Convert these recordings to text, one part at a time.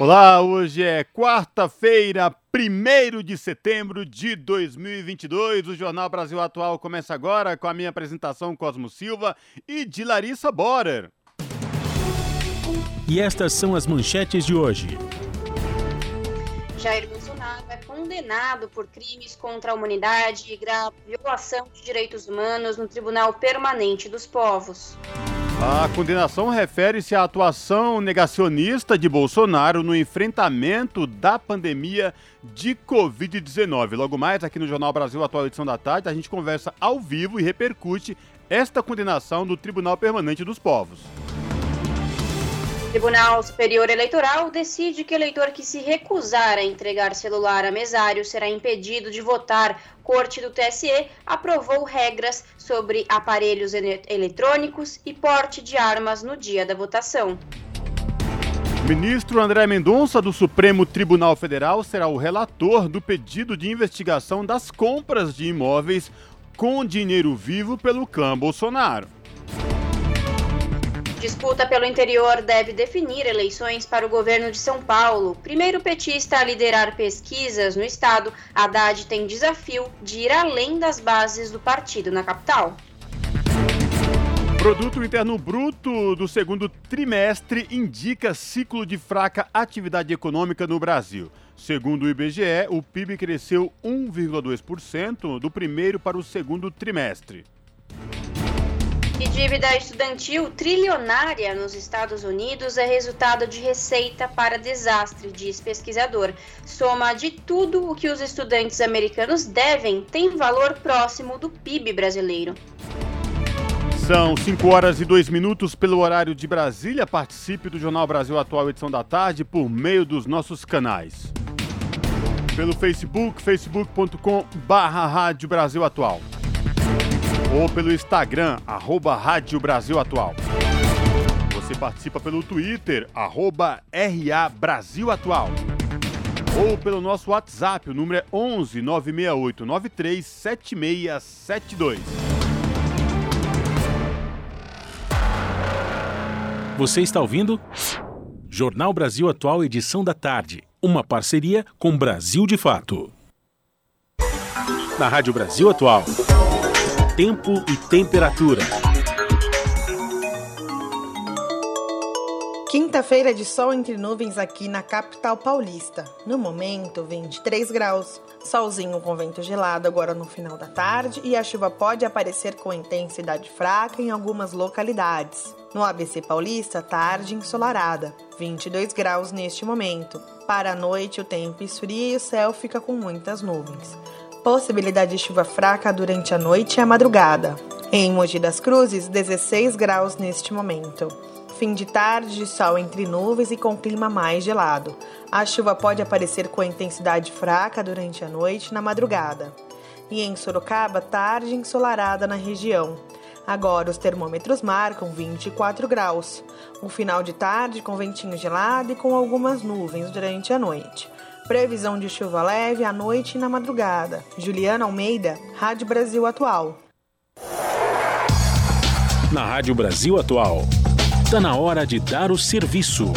Olá, hoje é quarta-feira, 1 de setembro de 2022. O Jornal Brasil Atual começa agora com a minha apresentação Cosmo Silva e de Larissa Borer. E estas são as manchetes de hoje. Jair Bolsonaro condenado por crimes contra a humanidade e grave violação de direitos humanos no Tribunal Permanente dos Povos. A condenação refere-se à atuação negacionista de Bolsonaro no enfrentamento da pandemia de Covid-19. Logo mais, aqui no Jornal Brasil Atual Edição da Tarde, a gente conversa ao vivo e repercute esta condenação do Tribunal Permanente dos Povos. Tribunal Superior Eleitoral decide que eleitor que se recusar a entregar celular a mesário será impedido de votar. Corte do TSE aprovou regras sobre aparelhos eletrônicos e porte de armas no dia da votação. Ministro André Mendonça, do Supremo Tribunal Federal, será o relator do pedido de investigação das compras de imóveis com dinheiro vivo pelo clã Bolsonaro. Disputa pelo interior deve definir eleições para o governo de São Paulo. Primeiro petista a liderar pesquisas no estado, Haddad tem desafio de ir além das bases do partido na capital. Produto Interno Bruto do segundo trimestre indica ciclo de fraca atividade econômica no Brasil. Segundo o IBGE, o PIB cresceu 1,2% do primeiro para o segundo trimestre. E dívida estudantil trilionária nos Estados Unidos é resultado de receita para desastre, diz pesquisador. Soma de tudo o que os estudantes americanos devem tem valor próximo do PIB brasileiro. São 5 horas e 2 minutos pelo horário de Brasília. Participe do Jornal Brasil Atual, edição da tarde, por meio dos nossos canais. Pelo Facebook, facebook.com barra Rádio Brasil Atual ou pelo Instagram, arroba Rádio Brasil Atual. Você participa pelo Twitter, arroba RA Brasil Atual. Ou pelo nosso WhatsApp, o número é 11 968 93 7672. Você está ouvindo? Jornal Brasil Atual, edição da tarde. Uma parceria com Brasil de Fato. Na Rádio Brasil Atual tempo e temperatura. Quinta-feira de sol entre nuvens aqui na capital paulista. No momento, 23 graus. Solzinho com vento gelado agora no final da tarde e a chuva pode aparecer com intensidade fraca em algumas localidades. No ABC Paulista, tarde ensolarada, 22 graus neste momento. Para a noite, o tempo esfria e o céu fica com muitas nuvens. Possibilidade de chuva fraca durante a noite e a madrugada. Em Mogi das Cruzes, 16 graus neste momento. Fim de tarde, sol entre nuvens e com clima mais gelado. A chuva pode aparecer com intensidade fraca durante a noite e na madrugada. E em Sorocaba, tarde ensolarada na região. Agora os termômetros marcam 24 graus. Um final de tarde com ventinho gelado e com algumas nuvens durante a noite. Previsão de chuva leve à noite e na madrugada. Juliana Almeida, Rádio Brasil Atual. Na Rádio Brasil Atual, está na hora de dar o serviço.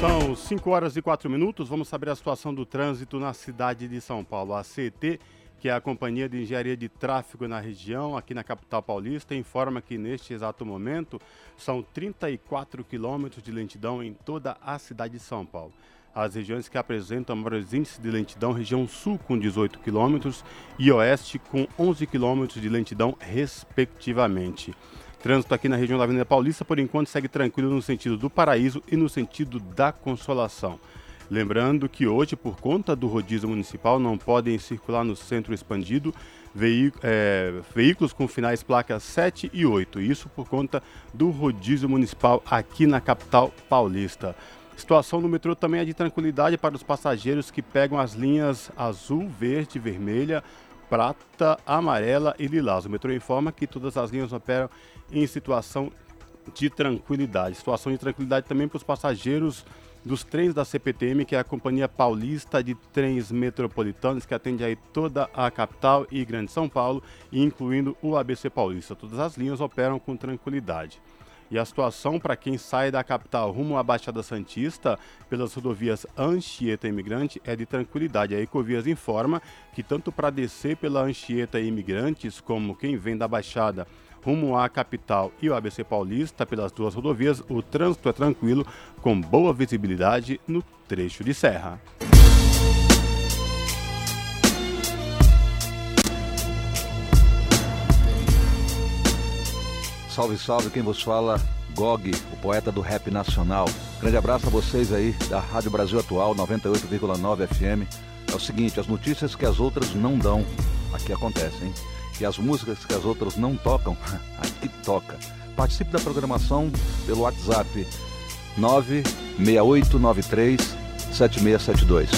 São 5 horas e 4 minutos. Vamos saber a situação do trânsito na cidade de São Paulo. A CT que é a Companhia de Engenharia de Tráfego na região, aqui na capital paulista, informa que neste exato momento são 34 quilômetros de lentidão em toda a cidade de São Paulo. As regiões que apresentam maiores índices de lentidão, região sul com 18 quilômetros e oeste com 11 quilômetros de lentidão, respectivamente. Trânsito aqui na região da Avenida Paulista, por enquanto, segue tranquilo no sentido do Paraíso e no sentido da Consolação. Lembrando que hoje, por conta do rodízio municipal, não podem circular no centro expandido é, veículos com finais placas 7 e 8. Isso por conta do rodízio municipal aqui na capital paulista. Situação no metrô também é de tranquilidade para os passageiros que pegam as linhas azul, verde, vermelha, prata, amarela e lilás. O metrô informa que todas as linhas operam em situação de tranquilidade. Situação de tranquilidade também para os passageiros dos trens da CPTM, que é a Companhia Paulista de Trens Metropolitanos, que atende aí toda a capital e Grande São Paulo, incluindo o ABC Paulista. Todas as linhas operam com tranquilidade. E a situação para quem sai da capital rumo à Baixada Santista pelas rodovias Anchieta Imigrante é de tranquilidade. A Ecovias informa que tanto para descer pela Anchieta Imigrantes como quem vem da Baixada rumo à capital e o ABC Paulista pelas duas rodovias, o trânsito é tranquilo, com boa visibilidade no trecho de serra. Salve, salve, quem vos fala, Gog, o poeta do rap nacional. Grande abraço a vocês aí da Rádio Brasil Atual 98,9 FM. É o seguinte, as notícias que as outras não dão, aqui acontecem, hein? E as músicas que as outras não tocam, aqui toca. Participe da programação pelo WhatsApp 96893 7672.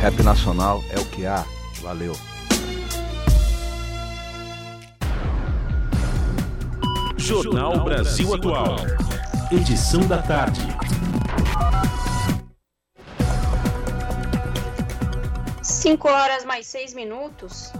Rap Nacional é o que há. Valeu. Jornal Brasil Atual. Edição da tarde. Cinco horas mais seis minutos.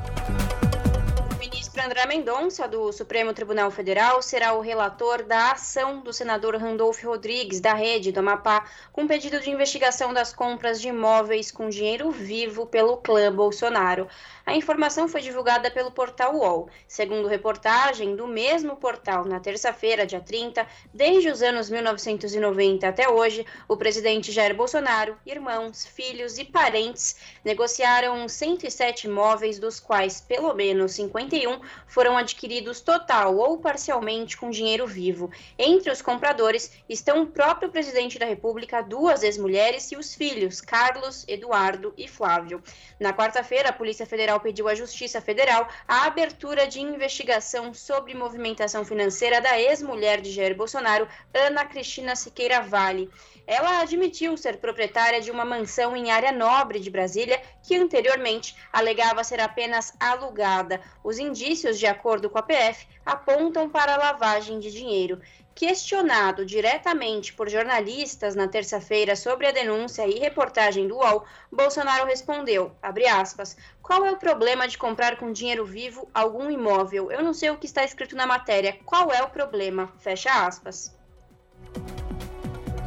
André Mendonça, do Supremo Tribunal Federal, será o relator da ação do senador Randolph Rodrigues, da Rede do Amapá, com pedido de investigação das compras de imóveis com dinheiro vivo pelo clã Bolsonaro. A informação foi divulgada pelo portal UOL. Segundo reportagem do mesmo portal, na terça-feira, dia 30, desde os anos 1990 até hoje, o presidente Jair Bolsonaro, irmãos, filhos e parentes negociaram 107 imóveis, dos quais pelo menos 51 foram adquiridos total ou parcialmente com dinheiro vivo. Entre os compradores estão o próprio presidente da República, duas ex-mulheres e os filhos, Carlos, Eduardo e Flávio. Na quarta-feira, a Polícia Federal pediu à Justiça Federal a abertura de investigação sobre movimentação financeira da ex-mulher de Jair Bolsonaro, Ana Cristina Siqueira Vale. Ela admitiu ser proprietária de uma mansão em área nobre de Brasília, que anteriormente alegava ser apenas alugada. Os indícios, de acordo com a PF, apontam para lavagem de dinheiro. Questionado diretamente por jornalistas na terça-feira sobre a denúncia e reportagem do UOL, Bolsonaro respondeu, aspas, qual é o problema de comprar com dinheiro vivo algum imóvel? Eu não sei o que está escrito na matéria. Qual é o problema? Fecha aspas.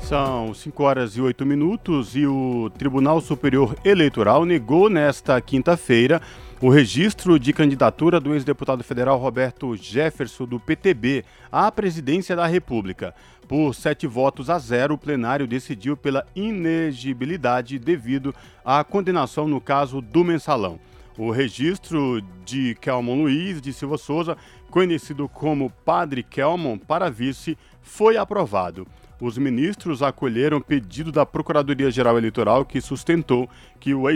São 5 horas e 8 minutos e o Tribunal Superior Eleitoral negou nesta quinta-feira o registro de candidatura do ex-deputado federal Roberto Jefferson, do PTB, à presidência da República. Por sete votos a zero, o plenário decidiu pela inegibilidade devido à condenação no caso do mensalão. O registro de Kelmon Luiz de Silva Souza, conhecido como Padre Kelmon, para vice, foi aprovado os ministros acolheram pedido da Procuradoria-Geral Eleitoral que sustentou que o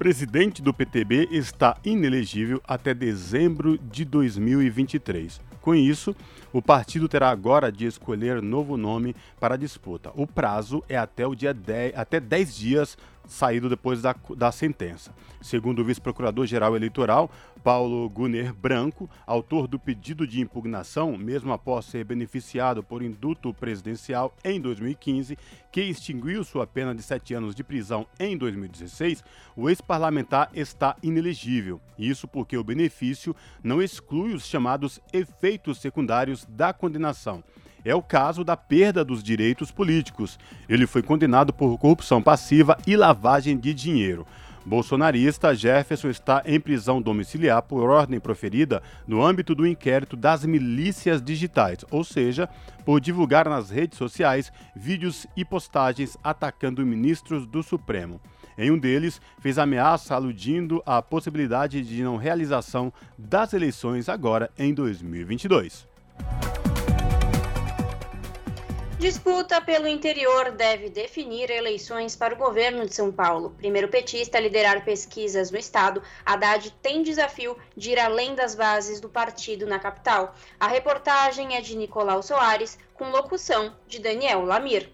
ex-presidente do PTB está inelegível até dezembro de 2023. Com isso, o partido terá agora de escolher novo nome para a disputa. O prazo é até o dia 10, até 10 dias saído depois da, da sentença. Segundo o vice-procurador-geral eleitoral, Paulo Gunner Branco, autor do pedido de impugnação, mesmo após ser beneficiado por induto presidencial em 2015, que extinguiu sua pena de sete anos de prisão em 2016, o ex-parlamentar está inelegível. Isso porque o benefício não exclui os chamados efeitos secundários da condenação é o caso da perda dos direitos políticos. Ele foi condenado por corrupção passiva e lavagem de dinheiro. Bolsonarista Jefferson está em prisão domiciliar por ordem proferida no âmbito do inquérito das milícias digitais, ou seja, por divulgar nas redes sociais vídeos e postagens atacando ministros do Supremo. Em um deles, fez ameaça aludindo à possibilidade de não realização das eleições agora em 2022. Disputa pelo interior deve definir eleições para o governo de São Paulo. Primeiro petista a liderar pesquisas no estado, Haddad tem desafio de ir além das bases do partido na capital. A reportagem é de Nicolau Soares, com locução de Daniel Lamir.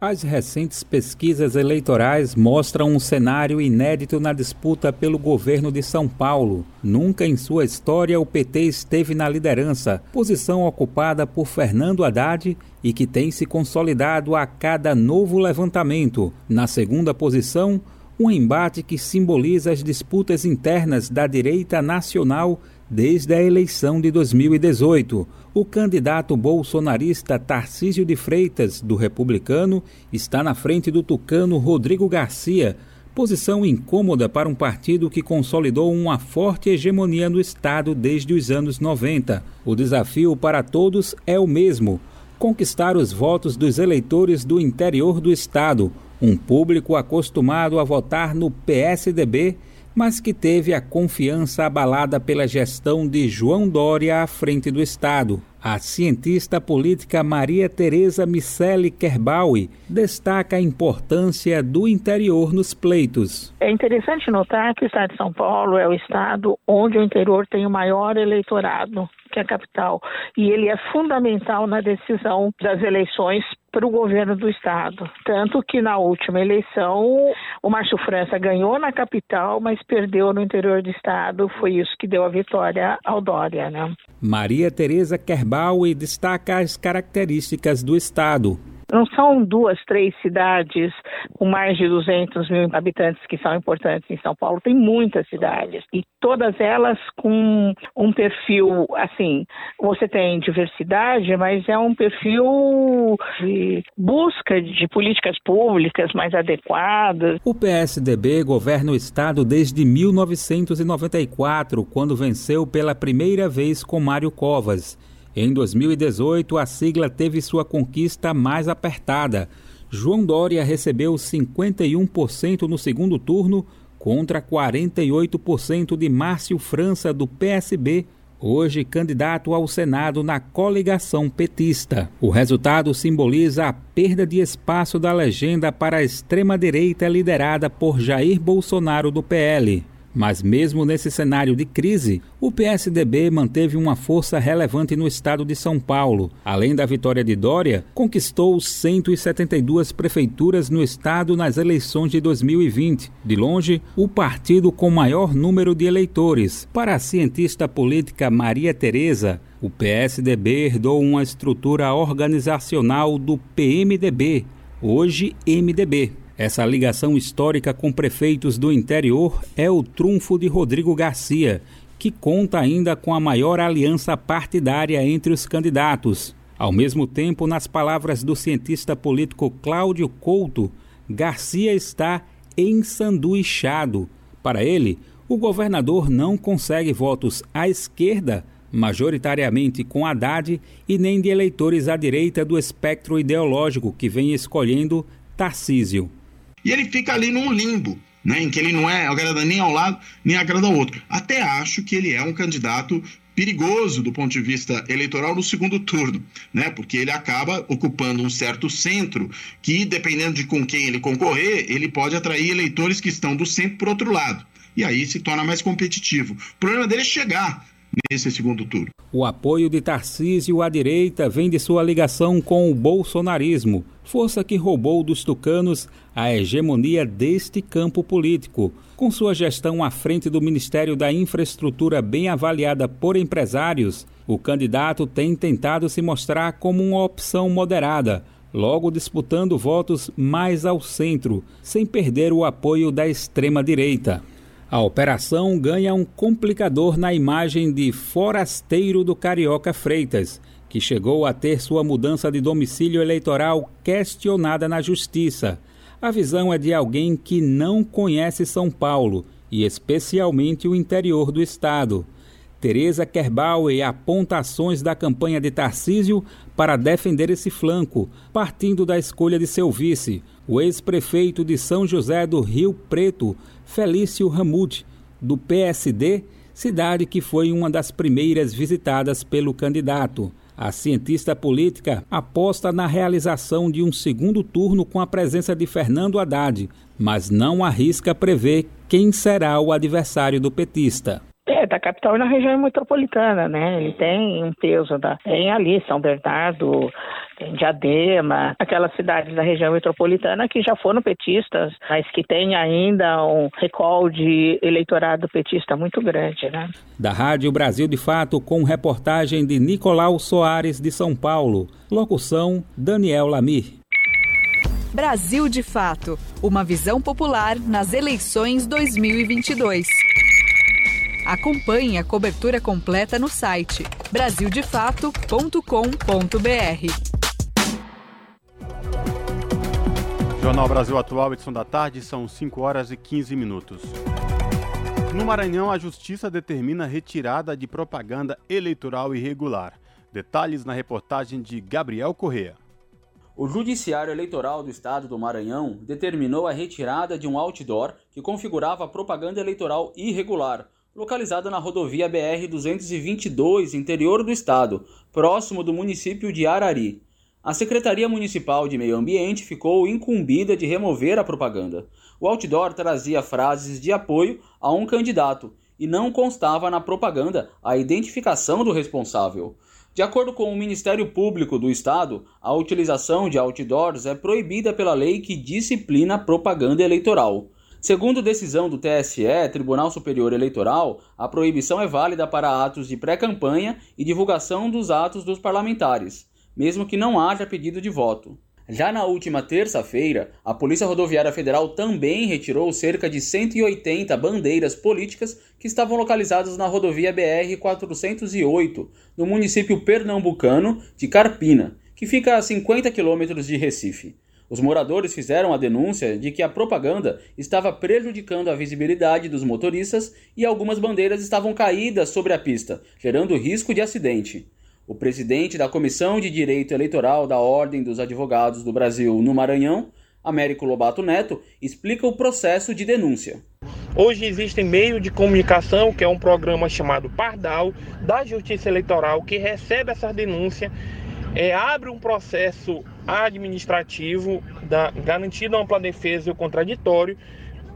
As recentes pesquisas eleitorais mostram um cenário inédito na disputa pelo governo de São Paulo. Nunca em sua história o PT esteve na liderança, posição ocupada por Fernando Haddad e que tem se consolidado a cada novo levantamento. Na segunda posição, um embate que simboliza as disputas internas da direita nacional desde a eleição de 2018. O candidato bolsonarista Tarcísio de Freitas, do Republicano, está na frente do tucano Rodrigo Garcia, posição incômoda para um partido que consolidou uma forte hegemonia no Estado desde os anos 90. O desafio para todos é o mesmo: conquistar os votos dos eleitores do interior do Estado, um público acostumado a votar no PSDB mas que teve a confiança abalada pela gestão de João Dória à frente do Estado. A cientista política Maria Tereza Miceli Kerbaui destaca a importância do interior nos pleitos. É interessante notar que o estado de São Paulo é o estado onde o interior tem o maior eleitorado que é a capital. E ele é fundamental na decisão das eleições para o governo do estado. Tanto que na última eleição o Márcio França ganhou na capital, mas perdeu no interior do estado. Foi isso que deu a vitória ao Dória, né? Maria Tereza Kerbauer destaca as características do estado. Não são duas, três cidades com mais de 200 mil habitantes que são importantes em São Paulo. Tem muitas cidades e todas elas com um perfil assim. Você tem diversidade, mas é um perfil de busca de políticas públicas mais adequadas. O PSDB governa o estado desde 1994, quando venceu pela primeira vez com Mário Covas. Em 2018, a sigla teve sua conquista mais apertada. João Dória recebeu 51% no segundo turno contra 48% de Márcio França do PSB, hoje candidato ao Senado na coligação petista. O resultado simboliza a perda de espaço da legenda para a extrema-direita liderada por Jair Bolsonaro do PL. Mas, mesmo nesse cenário de crise, o PSDB manteve uma força relevante no estado de São Paulo. Além da vitória de Dória, conquistou 172 prefeituras no estado nas eleições de 2020. De longe, o partido com maior número de eleitores. Para a cientista política Maria Tereza, o PSDB herdou uma estrutura organizacional do PMDB, hoje MDB. Essa ligação histórica com prefeitos do interior é o trunfo de Rodrigo Garcia, que conta ainda com a maior aliança partidária entre os candidatos. Ao mesmo tempo, nas palavras do cientista político Cláudio Couto, Garcia está ensanduichado. Para ele, o governador não consegue votos à esquerda, majoritariamente com Haddad, e nem de eleitores à direita do espectro ideológico que vem escolhendo Tarcísio. E ele fica ali num limbo, né, em que ele não é agrada nem ao lado, nem agrada ao outro. Até acho que ele é um candidato perigoso do ponto de vista eleitoral no segundo turno, né? Porque ele acaba ocupando um certo centro que, dependendo de com quem ele concorrer, ele pode atrair eleitores que estão do centro por outro lado. E aí se torna mais competitivo. O problema dele é chegar nesse segundo turno. O apoio de Tarcísio à direita vem de sua ligação com o bolsonarismo, força que roubou dos tucanos a hegemonia deste campo político. Com sua gestão à frente do Ministério da Infraestrutura bem avaliada por empresários, o candidato tem tentado se mostrar como uma opção moderada, logo disputando votos mais ao centro, sem perder o apoio da extrema-direita. A operação ganha um complicador na imagem de forasteiro do Carioca Freitas, que chegou a ter sua mudança de domicílio eleitoral questionada na Justiça. A visão é de alguém que não conhece São Paulo e especialmente o interior do estado. Tereza Kerbauer aponta ações da campanha de Tarcísio para defender esse flanco, partindo da escolha de seu vice, o ex-prefeito de São José do Rio Preto, Felício Ramute, do PSD, cidade que foi uma das primeiras visitadas pelo candidato. A cientista política aposta na realização de um segundo turno com a presença de Fernando Haddad, mas não arrisca prever quem será o adversário do petista. É, da capital e na região metropolitana, né? Ele tem um peso da. Tem ali São Bernardo, tem Diadema, aquelas cidades da região metropolitana que já foram petistas, mas que tem ainda um recall de eleitorado petista muito grande, né? Da Rádio Brasil de Fato, com reportagem de Nicolau Soares de São Paulo. Locução Daniel Lamir. Brasil de Fato, uma visão popular nas eleições 2022. Acompanhe a cobertura completa no site brasildefato.com.br. Jornal Brasil Atual, edição da tarde, são 5 horas e 15 minutos. No Maranhão, a Justiça determina a retirada de propaganda eleitoral irregular. Detalhes na reportagem de Gabriel Correa. O Judiciário Eleitoral do Estado do Maranhão determinou a retirada de um outdoor que configurava propaganda eleitoral irregular, localizada na rodovia BR-222, interior do estado, próximo do município de Arari a Secretaria Municipal de Meio Ambiente ficou incumbida de remover a propaganda. O outdoor trazia frases de apoio a um candidato e não constava na propaganda a identificação do responsável. De acordo com o Ministério Público do Estado, a utilização de outdoors é proibida pela lei que disciplina a propaganda eleitoral. Segundo decisão do TSE, Tribunal Superior Eleitoral, a proibição é válida para atos de pré-campanha e divulgação dos atos dos parlamentares mesmo que não haja pedido de voto. Já na última terça-feira, a Polícia Rodoviária Federal também retirou cerca de 180 bandeiras políticas que estavam localizadas na rodovia BR-408, no município pernambucano de Carpina, que fica a 50 quilômetros de Recife. Os moradores fizeram a denúncia de que a propaganda estava prejudicando a visibilidade dos motoristas e algumas bandeiras estavam caídas sobre a pista, gerando risco de acidente. O presidente da Comissão de Direito Eleitoral da Ordem dos Advogados do Brasil no Maranhão, Américo Lobato Neto, explica o processo de denúncia. Hoje existe meio de comunicação, que é um programa chamado Pardal, da Justiça Eleitoral, que recebe essa denúncia, é, abre um processo administrativo da, garantindo ampla defesa e o contraditório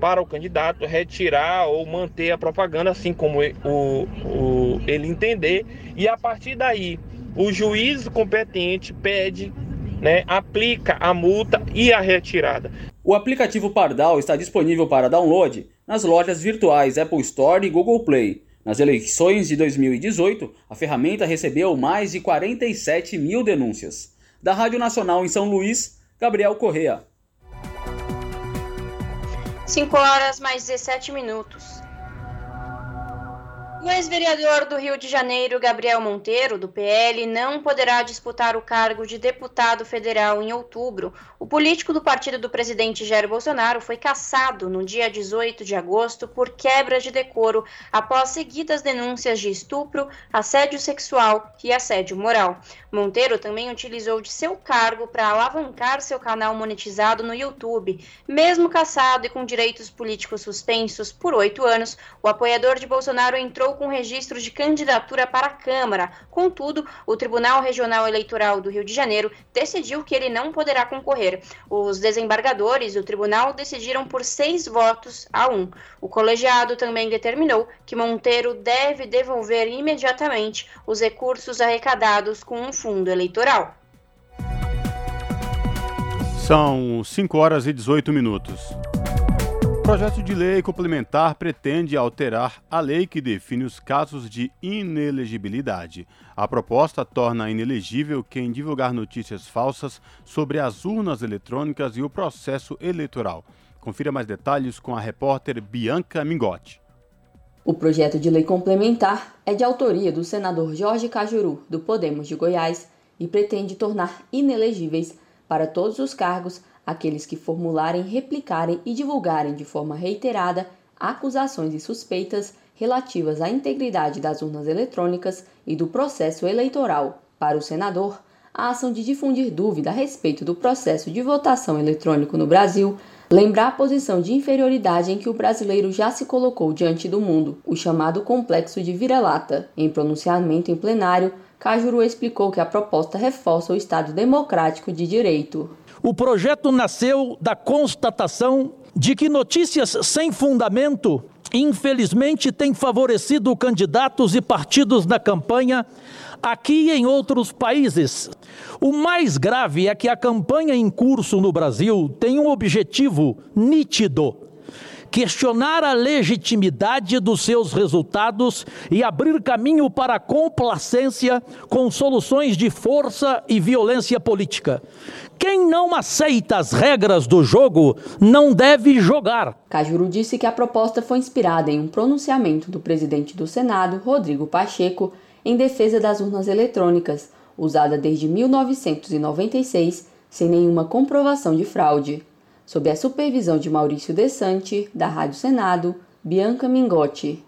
para o candidato retirar ou manter a propaganda, assim como o, o, ele entender, e a partir daí o juiz competente pede, né, aplica a multa e a retirada. O aplicativo Pardal está disponível para download nas lojas virtuais Apple Store e Google Play. Nas eleições de 2018, a ferramenta recebeu mais de 47 mil denúncias. Da Rádio Nacional em São Luís, Gabriel Correa. 5 horas mais 17 minutos. O ex-vereador do Rio de Janeiro, Gabriel Monteiro, do PL, não poderá disputar o cargo de deputado federal em outubro. O político do partido do presidente Jair Bolsonaro foi cassado no dia 18 de agosto por quebra de decoro após seguidas denúncias de estupro, assédio sexual e assédio moral. Monteiro também utilizou de seu cargo para alavancar seu canal monetizado no YouTube. Mesmo cassado e com direitos políticos suspensos por oito anos, o apoiador de Bolsonaro entrou com registro de candidatura para a Câmara. Contudo, o Tribunal Regional Eleitoral do Rio de Janeiro decidiu que ele não poderá concorrer. Os desembargadores do tribunal decidiram por seis votos a um. O colegiado também determinou que Monteiro deve devolver imediatamente os recursos arrecadados com um fundo eleitoral. São 5 horas e 18 minutos projeto de lei complementar pretende alterar a lei que define os casos de inelegibilidade. A proposta torna inelegível quem divulgar notícias falsas sobre as urnas eletrônicas e o processo eleitoral. Confira mais detalhes com a repórter Bianca Mingotti. O projeto de lei complementar é de autoria do senador Jorge Cajuru, do Podemos de Goiás, e pretende tornar inelegíveis para todos os cargos aqueles que formularem, replicarem e divulgarem de forma reiterada acusações e suspeitas relativas à integridade das urnas eletrônicas e do processo eleitoral. Para o senador, a ação de difundir dúvida a respeito do processo de votação eletrônico no Brasil lembra a posição de inferioridade em que o brasileiro já se colocou diante do mundo, o chamado complexo de vira-lata. Em pronunciamento em plenário, Cajuru explicou que a proposta reforça o Estado democrático de direito. O projeto nasceu da constatação de que notícias sem fundamento infelizmente, tem favorecido candidatos e partidos na campanha aqui e em outros países. O mais grave é que a campanha em curso no Brasil tem um objetivo nítido questionar a legitimidade dos seus resultados e abrir caminho para a complacência com soluções de força e violência política. Quem não aceita as regras do jogo não deve jogar. Cajuru disse que a proposta foi inspirada em um pronunciamento do presidente do Senado, Rodrigo Pacheco, em defesa das urnas eletrônicas, usada desde 1996 sem nenhuma comprovação de fraude sob a supervisão de Maurício Desante, da Rádio Senado, Bianca Mingotti.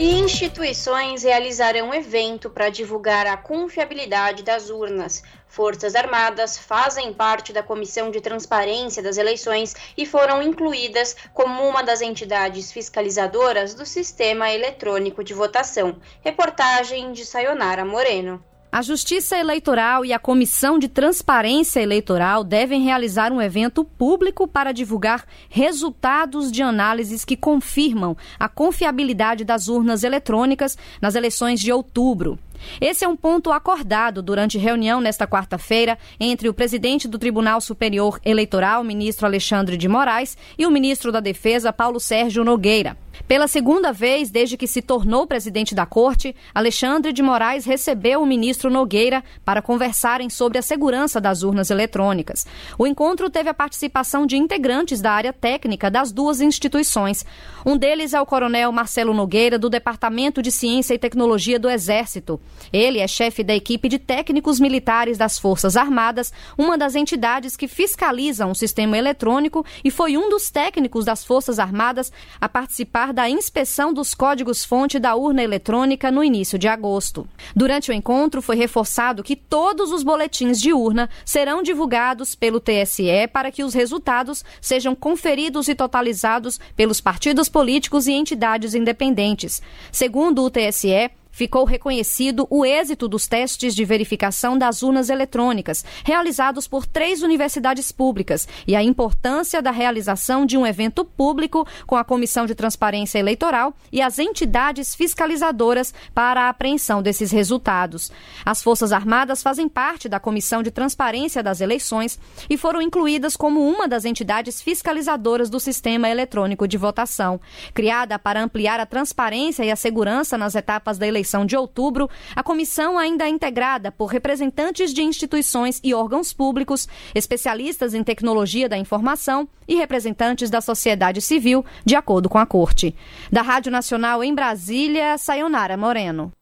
E instituições realizarão evento para divulgar a confiabilidade das urnas. Forças Armadas fazem parte da Comissão de Transparência das Eleições e foram incluídas como uma das entidades fiscalizadoras do sistema eletrônico de votação. Reportagem de Sayonara Moreno. A Justiça Eleitoral e a Comissão de Transparência Eleitoral devem realizar um evento público para divulgar resultados de análises que confirmam a confiabilidade das urnas eletrônicas nas eleições de outubro. Esse é um ponto acordado durante reunião nesta quarta-feira entre o presidente do Tribunal Superior Eleitoral, ministro Alexandre de Moraes, e o ministro da Defesa, Paulo Sérgio Nogueira. Pela segunda vez desde que se tornou presidente da corte, Alexandre de Moraes recebeu o ministro Nogueira para conversarem sobre a segurança das urnas eletrônicas. O encontro teve a participação de integrantes da área técnica das duas instituições. Um deles é o coronel Marcelo Nogueira, do Departamento de Ciência e Tecnologia do Exército. Ele é chefe da equipe de técnicos militares das Forças Armadas, uma das entidades que fiscalizam o sistema eletrônico e foi um dos técnicos das Forças Armadas a participar da inspeção dos códigos-fonte da urna eletrônica no início de agosto. Durante o encontro, foi reforçado que todos os boletins de urna serão divulgados pelo TSE para que os resultados sejam conferidos e totalizados pelos partidos políticos e entidades independentes. Segundo o TSE, ficou reconhecido o êxito dos testes de verificação das urnas eletrônicas, realizados por três universidades públicas, e a importância da realização de um evento público com a Comissão de Transparência Eleitoral e as entidades fiscalizadoras para a apreensão desses resultados. As Forças Armadas fazem parte da Comissão de Transparência das Eleições e foram incluídas como uma das entidades fiscalizadoras do sistema eletrônico de votação. Criada para ampliar a transparência e a segurança nas etapas da eleição, de outubro, a comissão ainda é integrada por representantes de instituições e órgãos públicos, especialistas em tecnologia da informação e representantes da sociedade civil, de acordo com a Corte. Da Rádio Nacional em Brasília, Sayonara Moreno.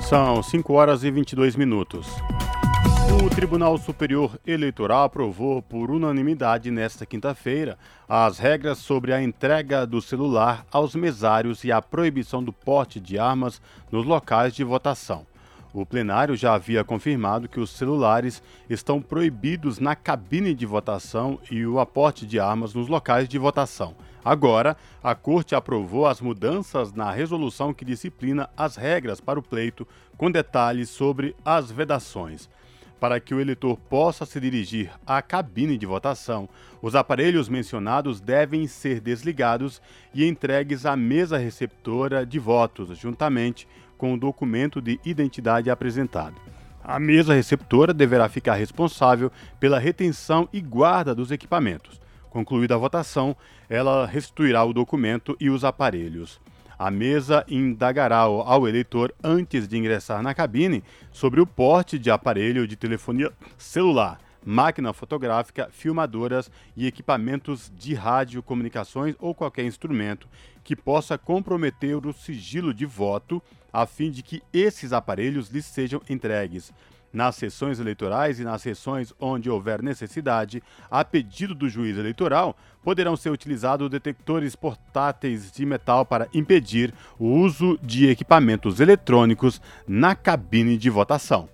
São 5 horas e 22 minutos. O Tribunal Superior Eleitoral aprovou por unanimidade nesta quinta-feira as regras sobre a entrega do celular aos mesários e a proibição do porte de armas nos locais de votação. O plenário já havia confirmado que os celulares estão proibidos na cabine de votação e o aporte de armas nos locais de votação. Agora, a Corte aprovou as mudanças na resolução que disciplina as regras para o pleito, com detalhes sobre as vedações. Para que o eleitor possa se dirigir à cabine de votação, os aparelhos mencionados devem ser desligados e entregues à mesa receptora de votos, juntamente com o documento de identidade apresentado. A mesa receptora deverá ficar responsável pela retenção e guarda dos equipamentos. Concluída a votação, ela restituirá o documento e os aparelhos. A mesa indagará ao eleitor, antes de ingressar na cabine, sobre o porte de aparelho de telefonia celular, máquina fotográfica, filmadoras e equipamentos de rádio, comunicações ou qualquer instrumento que possa comprometer o sigilo de voto, a fim de que esses aparelhos lhes sejam entregues nas sessões eleitorais e nas sessões onde houver necessidade, a pedido do juiz eleitoral, poderão ser utilizados detectores portáteis de metal para impedir o uso de equipamentos eletrônicos na cabine de votação.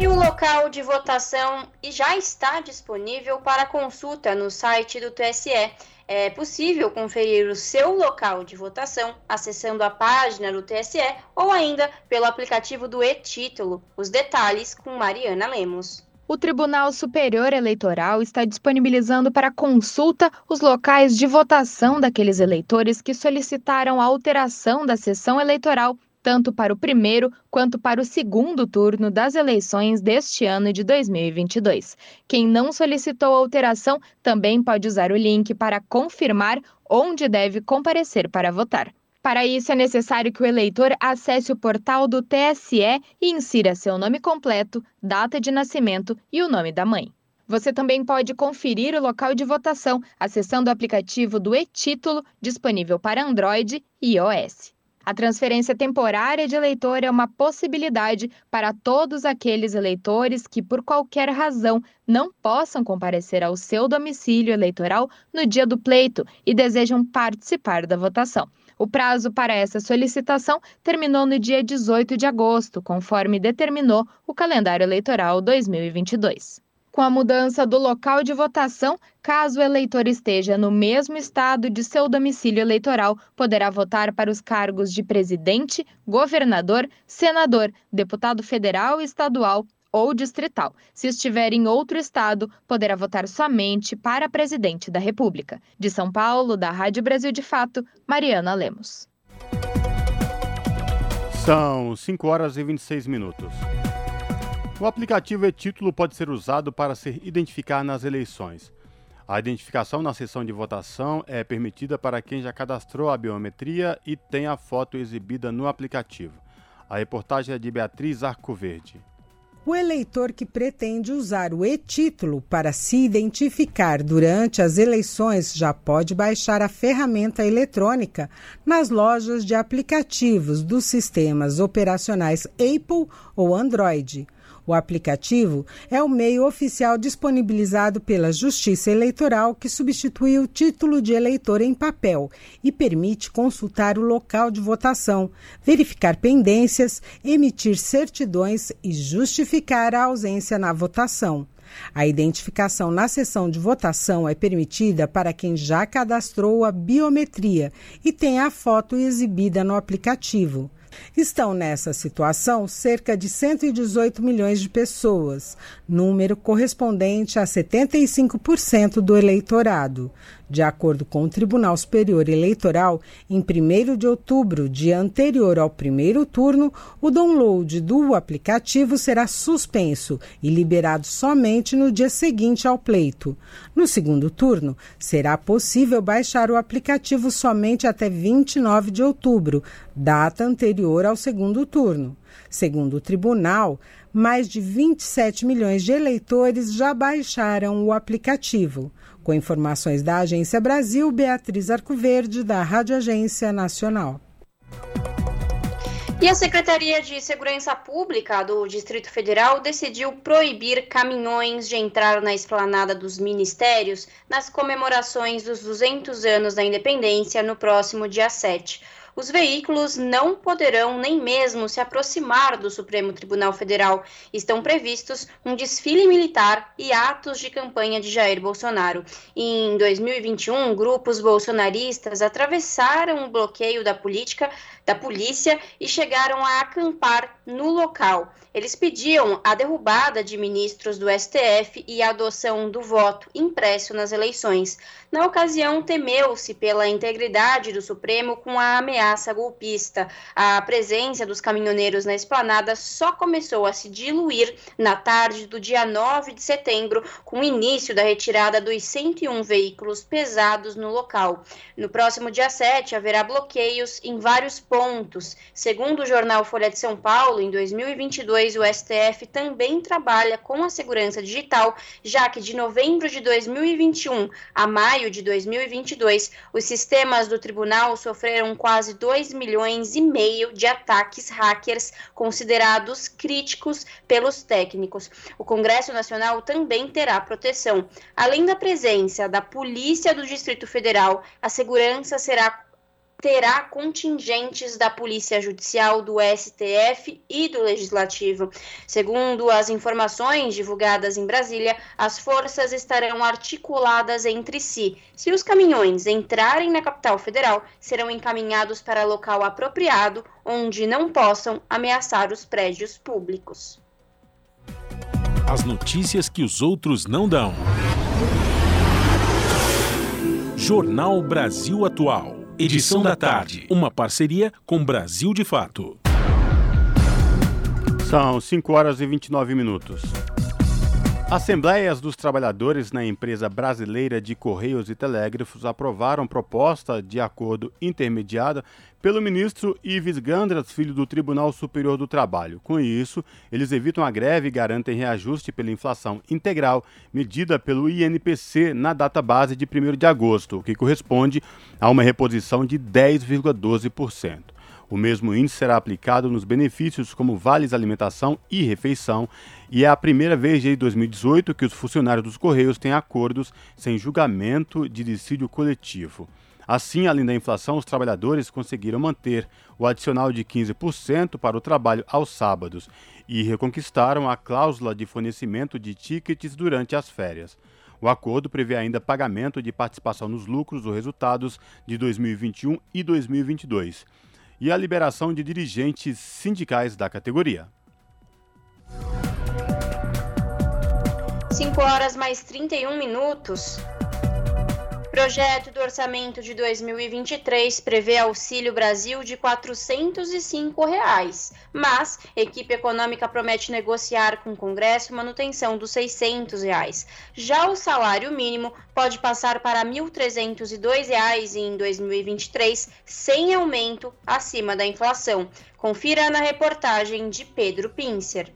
E o local de votação já está disponível para consulta no site do TSE é possível conferir o seu local de votação acessando a página do TSE ou ainda pelo aplicativo do e-Título. Os detalhes com Mariana Lemos. o Tribunal Superior Eleitoral está disponibilizando para consulta os locais de votação daqueles eleitores que solicitaram a alteração da sessão eleitoral tanto para o primeiro quanto para o segundo turno das eleições deste ano de 2022. Quem não solicitou alteração também pode usar o link para confirmar onde deve comparecer para votar. Para isso, é necessário que o eleitor acesse o portal do TSE e insira seu nome completo, data de nascimento e o nome da mãe. Você também pode conferir o local de votação acessando o aplicativo do e-Título, disponível para Android e iOS. A transferência temporária de eleitor é uma possibilidade para todos aqueles eleitores que, por qualquer razão, não possam comparecer ao seu domicílio eleitoral no dia do pleito e desejam participar da votação. O prazo para essa solicitação terminou no dia 18 de agosto, conforme determinou o calendário eleitoral 2022. Com a mudança do local de votação, caso o eleitor esteja no mesmo estado de seu domicílio eleitoral, poderá votar para os cargos de presidente, governador, senador, deputado federal estadual ou distrital. Se estiver em outro estado, poderá votar somente para presidente da República. De São Paulo, da Rádio Brasil de Fato, Mariana Lemos. São 5 horas e 26 minutos. O aplicativo e-título pode ser usado para se identificar nas eleições. A identificação na sessão de votação é permitida para quem já cadastrou a biometria e tem a foto exibida no aplicativo. A reportagem é de Beatriz Arcoverde. O eleitor que pretende usar o e-título para se identificar durante as eleições já pode baixar a ferramenta eletrônica nas lojas de aplicativos dos sistemas operacionais Apple ou Android. O aplicativo é o meio oficial disponibilizado pela Justiça Eleitoral que substitui o título de eleitor em papel e permite consultar o local de votação, verificar pendências, emitir certidões e justificar a ausência na votação. A identificação na sessão de votação é permitida para quem já cadastrou a biometria e tem a foto exibida no aplicativo. Estão nessa situação cerca de 118 milhões de pessoas, número correspondente a 75% do eleitorado. De acordo com o Tribunal Superior Eleitoral, em 1 de outubro, dia anterior ao primeiro turno, o download do aplicativo será suspenso e liberado somente no dia seguinte ao pleito. No segundo turno, será possível baixar o aplicativo somente até 29 de outubro, data anterior ao segundo turno. Segundo o tribunal, mais de 27 milhões de eleitores já baixaram o aplicativo. Com informações da Agência Brasil, Beatriz Arcoverde, da Rádio Agência Nacional. E a Secretaria de Segurança Pública do Distrito Federal decidiu proibir caminhões de entrar na esplanada dos ministérios nas comemorações dos 200 anos da independência no próximo dia 7 os veículos não poderão nem mesmo se aproximar do Supremo Tribunal Federal. Estão previstos um desfile militar e atos de campanha de Jair Bolsonaro. Em 2021, grupos bolsonaristas atravessaram o bloqueio da política da polícia e chegaram a acampar no local. Eles pediam a derrubada de ministros do STF e a adoção do voto impresso nas eleições. Na ocasião, temeu-se pela integridade do Supremo com a ameaça golpista. A presença dos caminhoneiros na esplanada só começou a se diluir na tarde do dia 9 de setembro, com o início da retirada dos 101 veículos pesados no local. No próximo dia 7, haverá bloqueios em vários pontos. Segundo o jornal Folha de São Paulo, em 2022 o STF também trabalha com a segurança digital, já que de novembro de 2021 a maio de 2022, os sistemas do tribunal sofreram quase 2 milhões e meio de ataques hackers considerados críticos pelos técnicos. O Congresso Nacional também terá proteção. Além da presença da Polícia do Distrito Federal, a segurança será terá contingentes da Polícia Judicial, do STF e do Legislativo. Segundo as informações divulgadas em Brasília, as forças estarão articuladas entre si. Se os caminhões entrarem na capital federal, serão encaminhados para local apropriado, onde não possam ameaçar os prédios públicos. As notícias que os outros não dão. Jornal Brasil Atual. Edição da tarde. Uma parceria com Brasil de Fato. São 5 horas e 29 minutos. Assembleias dos trabalhadores na empresa brasileira de Correios e Telégrafos aprovaram proposta de acordo intermediada pelo ministro Ives Gandras, filho do Tribunal Superior do Trabalho. Com isso, eles evitam a greve e garantem reajuste pela inflação integral medida pelo INPC na data base de 1 de agosto, o que corresponde a uma reposição de 10,12%. O mesmo índice será aplicado nos benefícios como vales alimentação e refeição, e é a primeira vez desde 2018 que os funcionários dos Correios têm acordos sem julgamento de dissídio coletivo. Assim, além da inflação, os trabalhadores conseguiram manter o adicional de 15% para o trabalho aos sábados e reconquistaram a cláusula de fornecimento de tickets durante as férias. O acordo prevê ainda pagamento de participação nos lucros ou resultados de 2021 e 2022 e a liberação de dirigentes sindicais da categoria. 5 horas mais 31 minutos. Projeto do orçamento de 2023 prevê Auxílio Brasil de 405 reais, mas equipe econômica promete negociar com o Congresso manutenção dos 600 reais. Já o salário mínimo pode passar para 1.302 reais em 2023, sem aumento acima da inflação. Confira na reportagem de Pedro Pincer.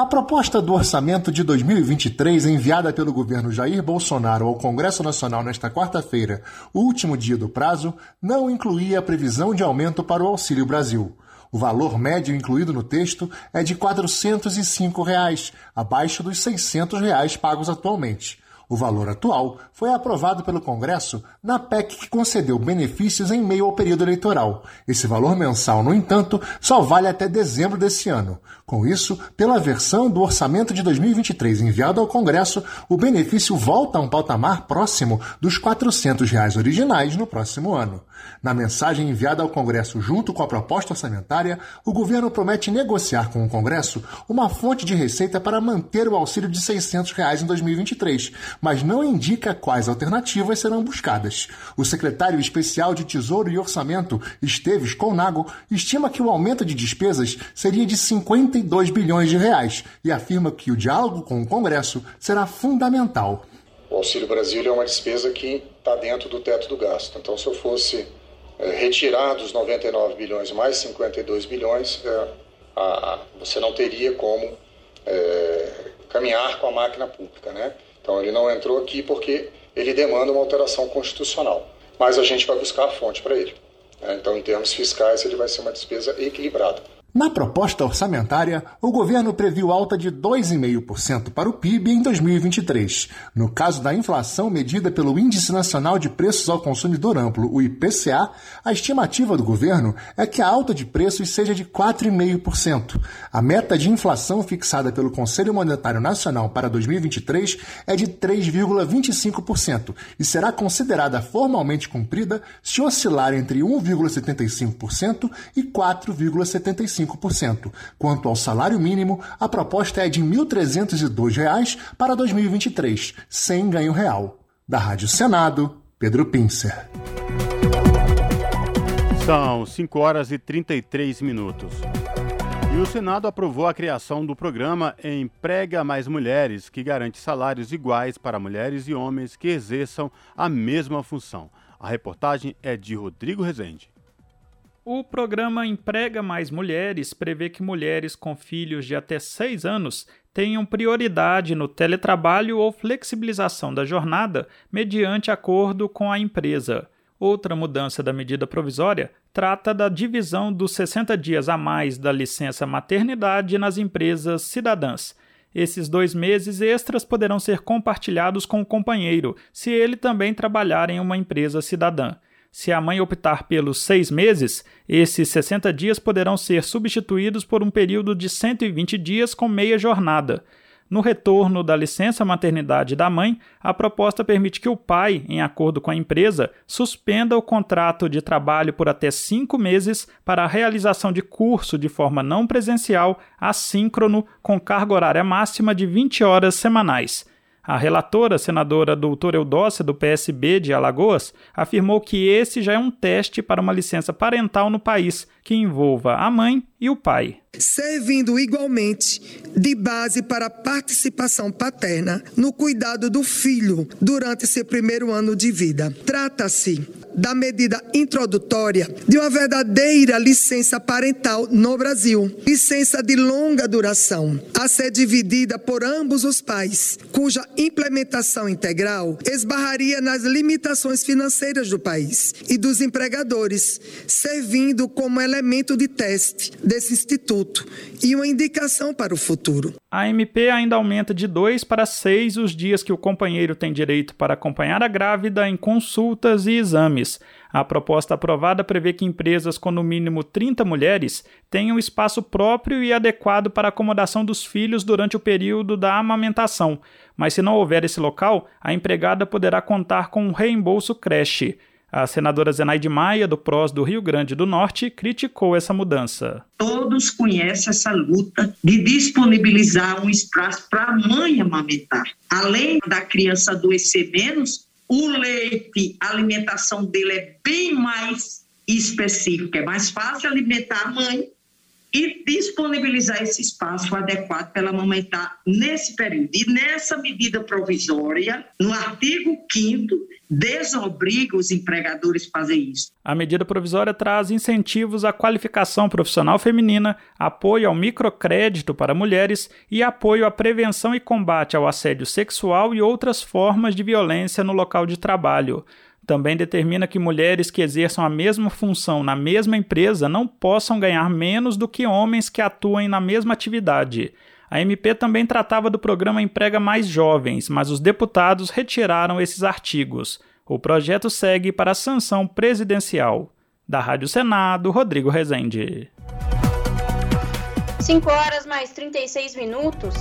A proposta do orçamento de 2023, enviada pelo governo Jair Bolsonaro ao Congresso Nacional nesta quarta-feira, último dia do prazo, não incluía a previsão de aumento para o Auxílio Brasil. O valor médio incluído no texto é de 405 reais, abaixo dos 600 reais pagos atualmente. O valor atual foi aprovado pelo Congresso na PEC que concedeu benefícios em meio ao período eleitoral. Esse valor mensal, no entanto, só vale até dezembro desse ano. Com isso, pela versão do orçamento de 2023 enviado ao Congresso, o benefício volta a um patamar próximo dos 400 reais originais no próximo ano. Na mensagem enviada ao Congresso junto com a proposta orçamentária, o governo promete negociar com o Congresso uma fonte de receita para manter o auxílio de 600 reais em 2023, mas não indica quais alternativas serão buscadas. O secretário especial de Tesouro e Orçamento, Esteves Colnago, estima que o aumento de despesas seria de 52 bilhões de reais e afirma que o diálogo com o Congresso será fundamental. O Auxílio Brasil é uma despesa que está dentro do teto do gasto. Então, se eu fosse é, retirar dos 99 bilhões mais 52 bilhões, a, você não teria como é, caminhar com a máquina pública, né? Então ele não entrou aqui porque ele demanda uma alteração constitucional. Mas a gente vai buscar a fonte para ele. Né? Então, em termos fiscais, ele vai ser uma despesa equilibrada. Na proposta orçamentária, o governo previu alta de 2,5% para o PIB em 2023. No caso da inflação medida pelo Índice Nacional de Preços ao Consumidor Amplo, o IPCA, a estimativa do governo é que a alta de preços seja de 4,5%. A meta de inflação fixada pelo Conselho Monetário Nacional para 2023 é de 3,25% e será considerada formalmente cumprida se oscilar entre 1,75% e 4,75%. 5%. Quanto ao salário mínimo, a proposta é de R$ 1.302 para 2023, sem ganho real. Da Rádio Senado, Pedro Pincer. São 5 horas e 33 minutos. E o Senado aprovou a criação do programa Emprega Mais Mulheres, que garante salários iguais para mulheres e homens que exerçam a mesma função. A reportagem é de Rodrigo Rezende. O programa Emprega Mais Mulheres prevê que mulheres com filhos de até 6 anos tenham prioridade no teletrabalho ou flexibilização da jornada mediante acordo com a empresa. Outra mudança da medida provisória trata da divisão dos 60 dias a mais da licença maternidade nas empresas cidadãs. Esses dois meses extras poderão ser compartilhados com o companheiro, se ele também trabalhar em uma empresa cidadã. Se a mãe optar pelos seis meses, esses 60 dias poderão ser substituídos por um período de 120 dias com meia jornada. No retorno da licença maternidade da mãe, a proposta permite que o pai, em acordo com a empresa, suspenda o contrato de trabalho por até cinco meses para a realização de curso de forma não presencial, assíncrono, com carga horária máxima de 20 horas semanais. A relatora, senadora doutora Eudócia, do PSB de Alagoas, afirmou que esse já é um teste para uma licença parental no país, que envolva a mãe e o pai servindo igualmente de base para a participação paterna no cuidado do filho durante seu primeiro ano de vida. Trata-se da medida introdutória de uma verdadeira licença parental no Brasil, licença de longa duração, a ser dividida por ambos os pais, cuja implementação integral esbarraria nas limitações financeiras do país e dos empregadores, servindo como elemento de teste desse instituto e uma indicação para o futuro. A MP ainda aumenta de dois para seis os dias que o companheiro tem direito para acompanhar a grávida em consultas e exames. A proposta aprovada prevê que empresas com no mínimo 30 mulheres tenham espaço próprio e adequado para a acomodação dos filhos durante o período da amamentação, mas se não houver esse local, a empregada poderá contar com um reembolso creche. A senadora Zenaide Maia, do PROS do Rio Grande do Norte, criticou essa mudança. Todos conhecem essa luta de disponibilizar um espaço para a mãe amamentar. Além da criança adoecer menos, o leite, a alimentação dele é bem mais específica. É mais fácil alimentar a mãe e disponibilizar esse espaço adequado para ela amamentar nesse período. E nessa medida provisória, no artigo 5 desobriga os empregadores a fazer isso. A medida provisória traz incentivos à qualificação profissional feminina, apoio ao microcrédito para mulheres e apoio à prevenção e combate ao assédio sexual e outras formas de violência no local de trabalho. Também determina que mulheres que exerçam a mesma função na mesma empresa não possam ganhar menos do que homens que atuem na mesma atividade. A MP também tratava do programa Emprega Mais Jovens, mas os deputados retiraram esses artigos. O projeto segue para a sanção presidencial. Da Rádio Senado, Rodrigo Rezende. 5 horas mais 36 minutos.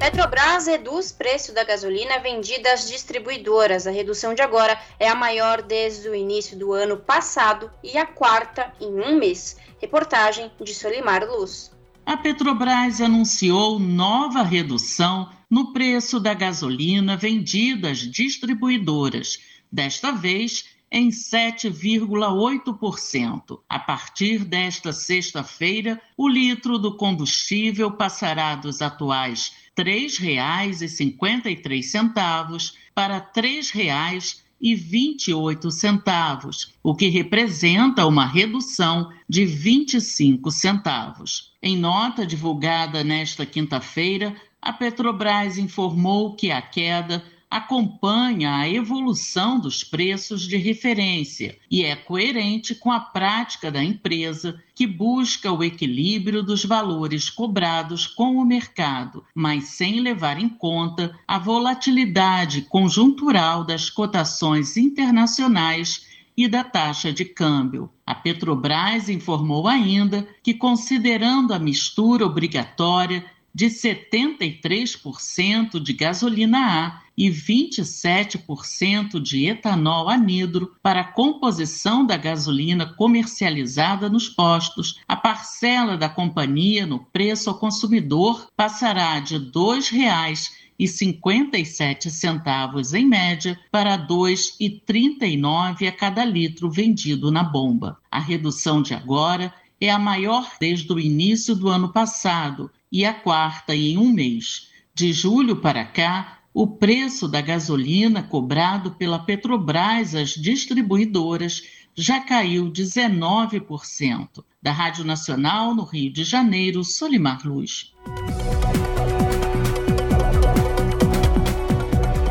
Petrobras reduz preço da gasolina vendida às distribuidoras. A redução de agora é a maior desde o início do ano passado e a quarta em um mês. Reportagem de Solimar Luz a Petrobras anunciou nova redução no preço da gasolina vendida às distribuidoras, desta vez em 7,8%. A partir desta sexta-feira, o litro do combustível passará dos atuais R$ 3,53 para R$ 3,00 e 28 centavos, o que representa uma redução de 25 centavos. Em nota divulgada nesta quinta-feira, a Petrobras informou que a queda acompanha a evolução dos preços de referência e é coerente com a prática da empresa que busca o equilíbrio dos valores cobrados com o mercado, mas sem levar em conta a volatilidade conjuntural das cotações internacionais e da taxa de câmbio. A Petrobras informou ainda que, considerando a mistura obrigatória de 73% de gasolina A e 27% de etanol anidro para a composição da gasolina comercializada nos postos, a parcela da companhia no preço ao consumidor passará de R$ 2,57 em média para R$ 2,39 a cada litro vendido na bomba. A redução de agora é a maior desde o início do ano passado e a quarta em um mês. De julho para cá, o preço da gasolina cobrado pela Petrobras às distribuidoras já caiu 19%. Da Rádio Nacional, no Rio de Janeiro, Solimar Luz.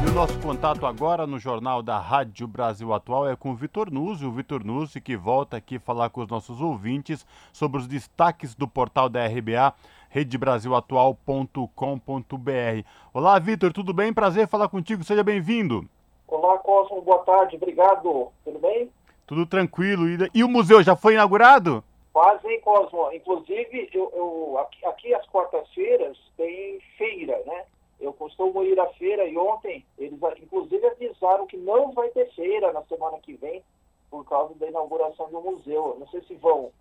E o nosso contato agora no Jornal da Rádio Brasil Atual é com o Vitor Nuzzi, o Vitor Nuzzi que volta aqui falar com os nossos ouvintes sobre os destaques do portal da RBA redebrasilatual.com.br. Olá, Vitor, tudo bem? Prazer falar contigo, seja bem-vindo. Olá, Cosmo, boa tarde, obrigado. Tudo bem? Tudo tranquilo. E, o museu já foi inaugurado? Fazem, Cosmo. Inclusive, eu, eu aqui, aqui às quartas-feiras tem feira, né? Eu costumo ir à feira e ontem eles inclusive avisaram que não vai ter feira na semana que vem por causa da inauguração do museu. não sei se vão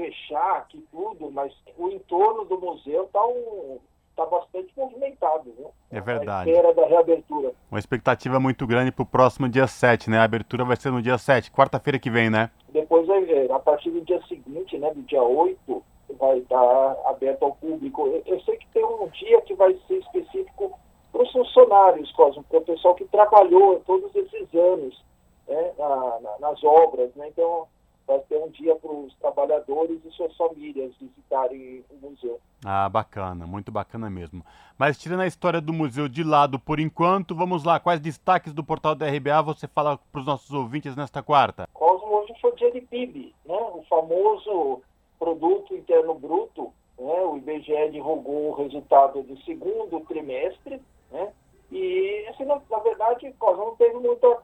fechar aqui tudo, mas o entorno do museu está um, tá bastante movimentado, viu? É verdade. A da reabertura. Uma expectativa muito grande para o próximo dia 7, né? A abertura vai ser no dia 7, quarta-feira que vem, né? Depois, a partir do dia seguinte, né, do dia 8, vai estar aberto ao público. Eu, eu sei que tem um dia que vai ser específico para os funcionários, Cosmo, para o pessoal que trabalhou todos esses anos né, na, na, nas obras. Né? Então, vai ter um dia para os trabalhadores e suas famílias visitarem o museu. Ah, bacana, muito bacana mesmo. Mas tirando a história do museu de lado por enquanto, vamos lá, quais destaques do portal da RBA você fala para os nossos ouvintes nesta quarta? Cosmo, hoje foi dia de PIB, né? o famoso Produto Interno Bruto, né? o IBGE divulgou o resultado do segundo trimestre, né? e assim, na, na verdade, Cosmo não teve muita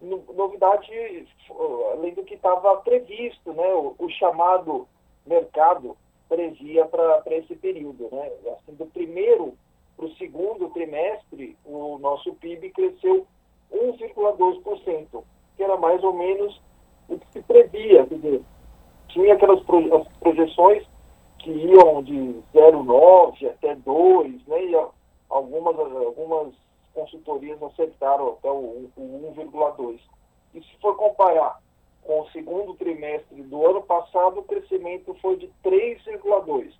novidade além do que estava previsto, né? O, o, chamado mercado previa para esse período, né? Assim, do primeiro para o segundo trimestre, o nosso PIB cresceu 1,2%, que era mais ou menos o que se previa, quer dizer, tinha aquelas projeções que iam de 0,9 até 2, né? E algumas, algumas consultorias acertaram até o, o 1,2. E se for comparar com o segundo trimestre do ano passado, o crescimento foi de 3,2.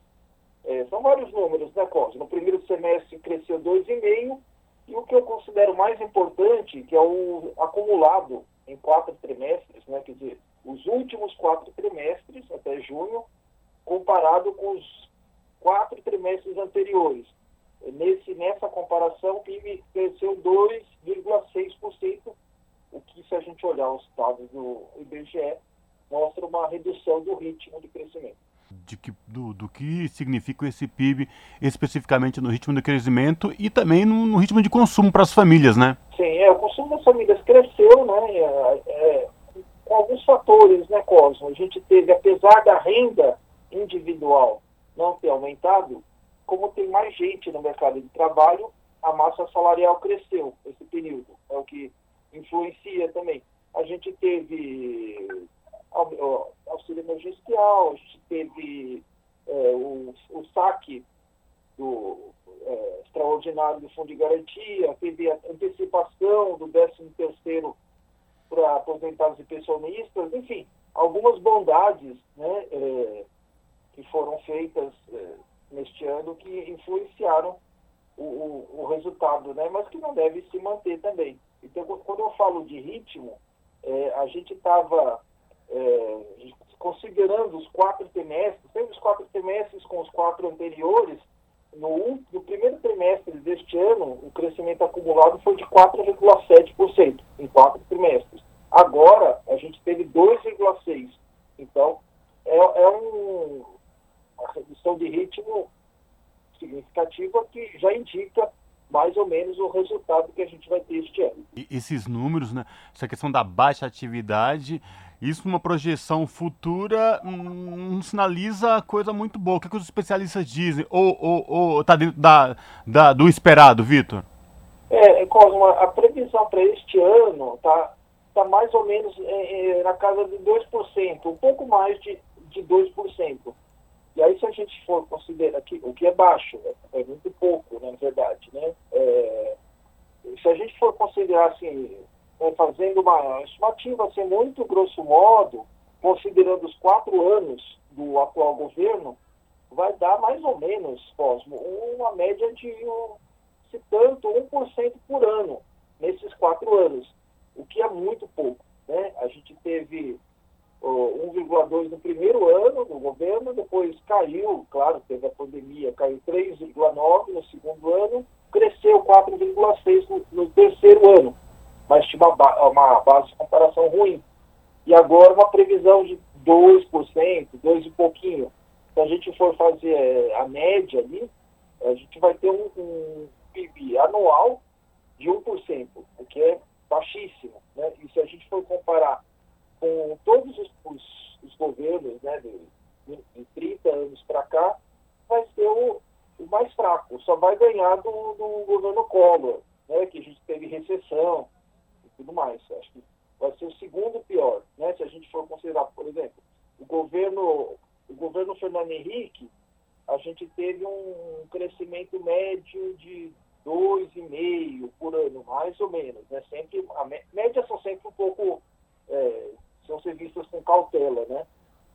É, são vários números, né, Cosme? No primeiro semestre cresceu 2,5%, e o que eu considero mais importante, que é o acumulado em quatro trimestres, né, quer dizer, os últimos quatro trimestres, até junho, comparado com os quatro trimestres anteriores. Nesse, nessa comparação, o PIB cresceu 2,6%, o que, se a gente olhar os dados do IBGE, mostra uma redução do ritmo de crescimento. De que, do, do que significa esse PIB especificamente no ritmo de crescimento e também no, no ritmo de consumo para as famílias, né? Sim, é, o consumo das famílias cresceu, né? É, é, com alguns fatores, né, Cosmo? A gente teve, apesar da renda individual não ter aumentado, como tem mais gente no mercado de trabalho, a massa salarial cresceu esse período. É o que influencia também. A gente teve auxílio emergencial, a gente teve é, o, o, saque do é, extraordinário do Fundo de Garantia, teve a antecipação do 13 terceiro para aposentados e pensionistas, enfim, algumas bondades né, é, que foram feitas é, neste ano que influenciaram o, o, o, resultado, né? mas que não deve se manter também. Então, quando eu falo de ritmo, é, a gente estava é, considerando os quatro trimestres, tendo os quatro trimestres com os quatro anteriores, no, no primeiro trimestre deste ano, o crescimento acumulado foi de 4,7% em quatro trimestres. Agora, a gente teve 2,6%. Então, é, é um, uma redução de ritmo significativa que já indica mais ou menos o resultado que a gente vai ter este ano. E esses números, né, essa questão da baixa atividade, isso numa projeção futura hum, não sinaliza coisa muito boa. O que, é que os especialistas dizem? Ou está dentro da, da, do esperado, Vitor? É, Cosmo, a previsão para este ano está tá mais ou menos é, é, na casa de 2%, um pouco mais de, de 2%. E aí, se a gente for considerar que o que é baixo, é, é muito pouco, né, na verdade, né? É, se a gente for considerar assim, né, fazendo uma estimativa assim, muito grosso modo, considerando os quatro anos do atual governo, vai dar mais ou menos, Cosmo, uma média de, se tanto, 1% por ano nesses quatro anos, o que é muito pouco. Né? A gente teve 1,2 no primeiro ano do governo, depois caiu, claro, teve a pandemia, caiu 3,9 no segundo ano, cresceu 4,6 no, no, terceiro ano, mas tinha uma, uma, base de comparação ruim. E agora uma previsão de 2%, 2 e pouquinho. Se a gente for fazer é, a média ali, a gente vai ter um, um PIB anual de 1%, o que é baixíssimo. Né? E se a gente for comparar com todos os, os, os governos né, de, de 30 anos para cá, vai ser o, o, mais fraco, só vai ganhar do, do governo Collor, né, que a gente teve recessão e tudo mais. Acho que vai ser o segundo pior, né, se a gente for considerar, por exemplo, o governo, o governo Fernando Henrique, a gente teve um crescimento médio de 2,5 por ano, mais ou menos. Né? Sempre, a média são sempre um pouco é, são ser vistas com cautela. Né?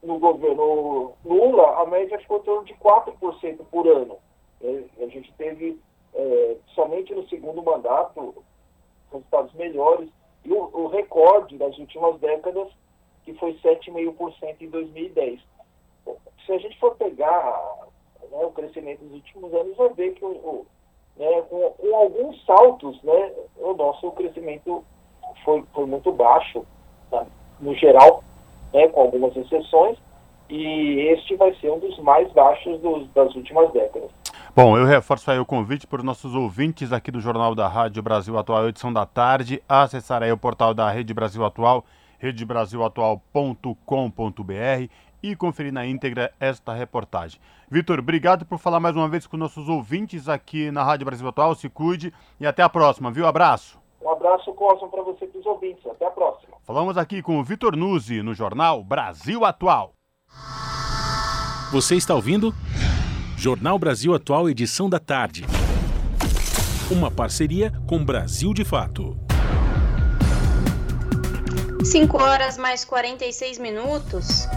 No governo Lula, a média ficou em torno de 4% por ano. É, a gente teve, é, somente no segundo mandato, resultados melhores. E o, o recorde das últimas décadas, que foi 7,5% em 2010. Bom, se a gente for pegar né, o crescimento dos últimos anos, vai ver que o, o né, com, com, alguns saltos, né, o nosso crescimento foi, foi muito baixo? No geral, né, com algumas exceções, e este vai ser um dos mais baixos dos, das últimas décadas. Bom, eu reforço aí o convite para os nossos ouvintes aqui do Jornal da Rádio Brasil Atual, edição da tarde, acessar aí o portal da Rede Brasil Atual, redebrasilatual.com.br e conferir na íntegra esta reportagem. Vitor, obrigado por falar mais uma vez com nossos ouvintes aqui na Rádio Brasil Atual. Se cuide e até a próxima, viu? Abraço. Um abraço, Cosmo, para você e para os ouvintes. Até a próxima. Falamos aqui com o Vitor Nuzzi no jornal Brasil Atual. Você está ouvindo? Jornal Brasil Atual, edição da tarde. Uma parceria com Brasil de Fato. 5 horas mais 46 minutos.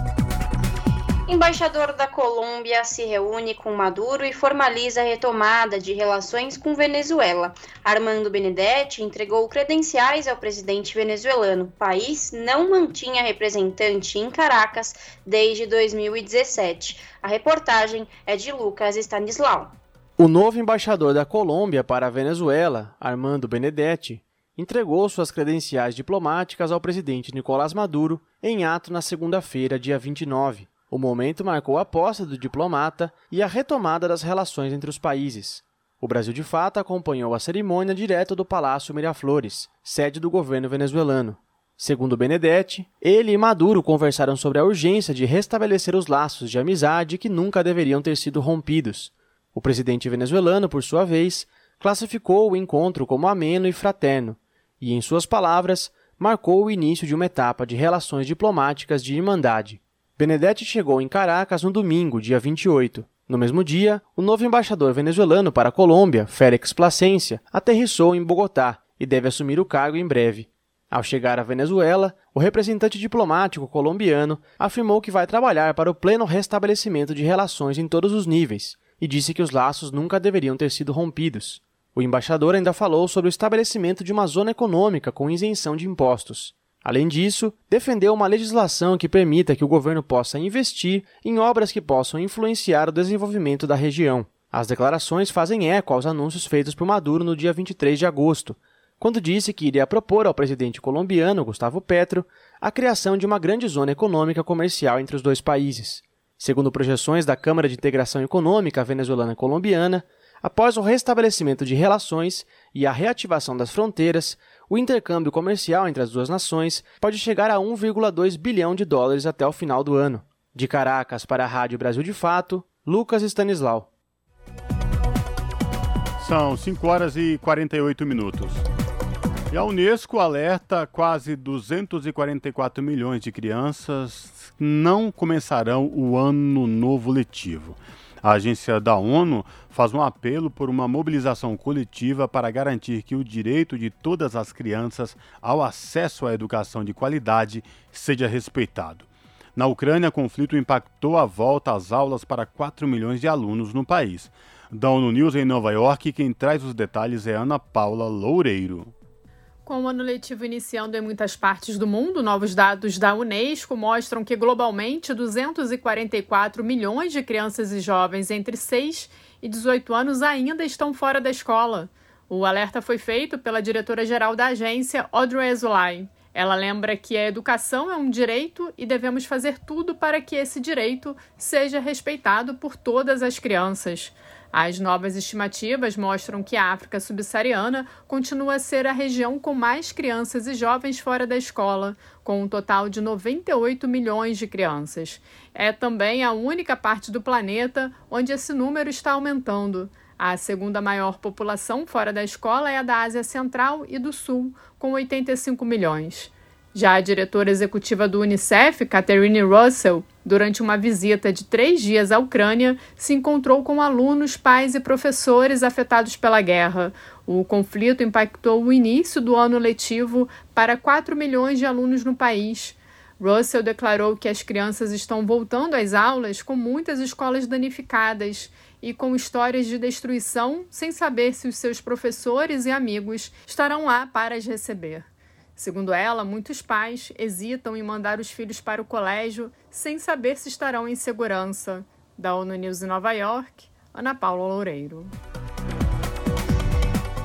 Embaixador da Colômbia se reúne com Maduro e formaliza a retomada de relações com Venezuela. Armando Benedetti entregou credenciais ao presidente venezuelano. O país não mantinha representante em Caracas desde 2017. A reportagem é de Lucas Stanislau. O novo embaixador da Colômbia para a Venezuela, Armando Benedetti, entregou suas credenciais diplomáticas ao presidente Nicolás Maduro em ato na segunda-feira, dia 29. O momento marcou a posse do diplomata e a retomada das relações entre os países. O Brasil de Fato acompanhou a cerimônia direto do Palácio Miraflores, sede do governo venezuelano. Segundo Benedetti, ele e Maduro conversaram sobre a urgência de restabelecer os laços de amizade que nunca deveriam ter sido rompidos. O presidente venezuelano, por sua vez, classificou o encontro como ameno e fraterno, e, em suas palavras, marcou o início de uma etapa de relações diplomáticas de irmandade. Benedetti chegou em Caracas no domingo, dia 28. No mesmo dia, o novo embaixador venezuelano para a Colômbia, Félix Placência, aterrissou em Bogotá e deve assumir o cargo em breve. Ao chegar à Venezuela, o representante diplomático colombiano afirmou que vai trabalhar para o pleno restabelecimento de relações em todos os níveis e disse que os laços nunca deveriam ter sido rompidos. O embaixador ainda falou sobre o estabelecimento de uma zona econômica com isenção de impostos. Além disso, defendeu uma legislação que permita que o governo possa investir em obras que possam influenciar o desenvolvimento da região. As declarações fazem eco aos anúncios feitos por Maduro no dia 23 de agosto, quando disse que iria propor ao presidente colombiano Gustavo Petro a criação de uma grande zona econômica comercial entre os dois países. Segundo projeções da Câmara de Integração Econômica Venezuelana-Colombiana, após o restabelecimento de relações e a reativação das fronteiras, o intercâmbio comercial entre as duas nações pode chegar a 1,2 bilhão de dólares até o final do ano. De Caracas para a Rádio Brasil de Fato, Lucas Stanislau. São 5 horas e 48 minutos. E a Unesco alerta quase 244 milhões de crianças não começarão o ano novo letivo. A agência da ONU faz um apelo por uma mobilização coletiva para garantir que o direito de todas as crianças ao acesso à educação de qualidade seja respeitado. Na Ucrânia, o conflito impactou a volta às aulas para 4 milhões de alunos no país. Da ONU News em Nova York, quem traz os detalhes é Ana Paula Loureiro. Com o ano letivo iniciando em muitas partes do mundo, novos dados da Unesco mostram que globalmente 244 milhões de crianças e jovens entre 6 e 18 anos ainda estão fora da escola. O alerta foi feito pela diretora-geral da agência, Audrey Azoulay. Ela lembra que a educação é um direito e devemos fazer tudo para que esse direito seja respeitado por todas as crianças. As novas estimativas mostram que a África subsaariana continua a ser a região com mais crianças e jovens fora da escola, com um total de 98 milhões de crianças. É também a única parte do planeta onde esse número está aumentando. A segunda maior população fora da escola é a da Ásia Central e do Sul, com 85 milhões. Já a diretora executiva do Unicef, Catherine Russell, durante uma visita de três dias à Ucrânia, se encontrou com alunos, pais e professores afetados pela guerra. O conflito impactou o início do ano letivo para 4 milhões de alunos no país. Russell declarou que as crianças estão voltando às aulas com muitas escolas danificadas e com histórias de destruição, sem saber se os seus professores e amigos estarão lá para as receber. Segundo ela, muitos pais hesitam em mandar os filhos para o colégio sem saber se estarão em segurança. Da ONU News em Nova York, Ana Paula Loureiro.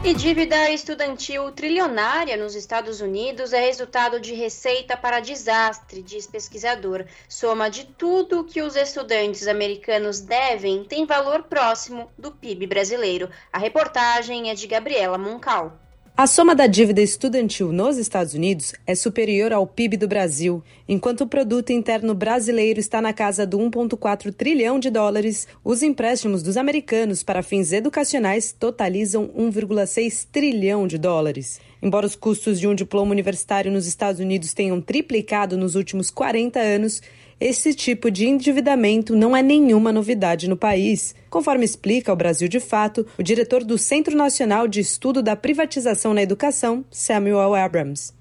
E dívida estudantil trilionária nos Estados Unidos é resultado de receita para desastre, diz pesquisador. Soma de tudo que os estudantes americanos devem tem valor próximo do PIB brasileiro. A reportagem é de Gabriela Moncal. A soma da dívida estudantil nos Estados Unidos é superior ao PIB do Brasil. Enquanto o produto interno brasileiro está na casa do 1,4 trilhão de dólares, os empréstimos dos americanos para fins educacionais totalizam 1,6 trilhão de dólares. Embora os custos de um diploma universitário nos Estados Unidos tenham triplicado nos últimos 40 anos, esse tipo de endividamento não é nenhuma novidade no país, conforme explica o Brasil de Fato o diretor do Centro Nacional de Estudo da Privatização na Educação, Samuel Abrams.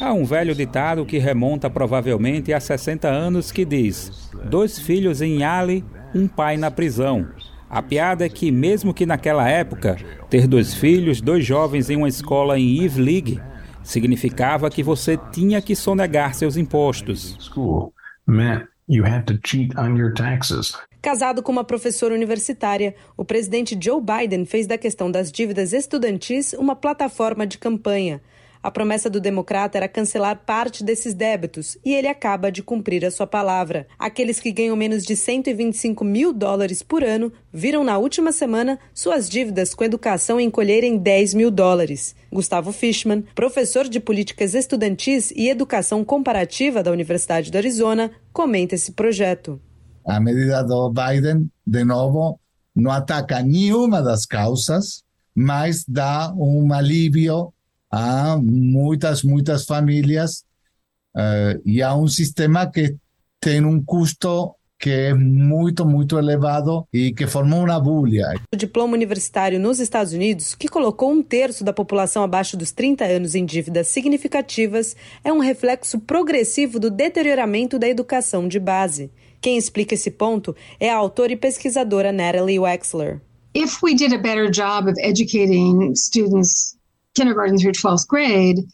Há um velho ditado que remonta provavelmente a 60 anos que diz: dois filhos em Yale, um pai na prisão. A piada é que, mesmo que naquela época, ter dois filhos, dois jovens em uma escola em Ivy League, significava que você tinha que sonegar seus impostos. Casado com uma professora universitária, o presidente Joe Biden fez da questão das dívidas estudantis uma plataforma de campanha. A promessa do democrata era cancelar parte desses débitos e ele acaba de cumprir a sua palavra. Aqueles que ganham menos de 125 mil dólares por ano viram na última semana suas dívidas com educação encolherem 10 mil dólares. Gustavo Fishman, professor de políticas estudantis e educação comparativa da Universidade do Arizona, comenta esse projeto. A medida do Biden, de novo, não ataca nenhuma das causas, mas dá um alívio a muitas, muitas famílias uh, e a um sistema que tem um custo que é muito, muito elevado e que formou uma bolha. O diploma universitário nos Estados Unidos, que colocou um terço da população abaixo dos 30 anos em dívidas significativas, é um reflexo progressivo do deterioramento da educação de base. Quem explica esse ponto é a autora e pesquisadora Natalie Wexler. If we did a better job of educating students kindergarten through 12th grade,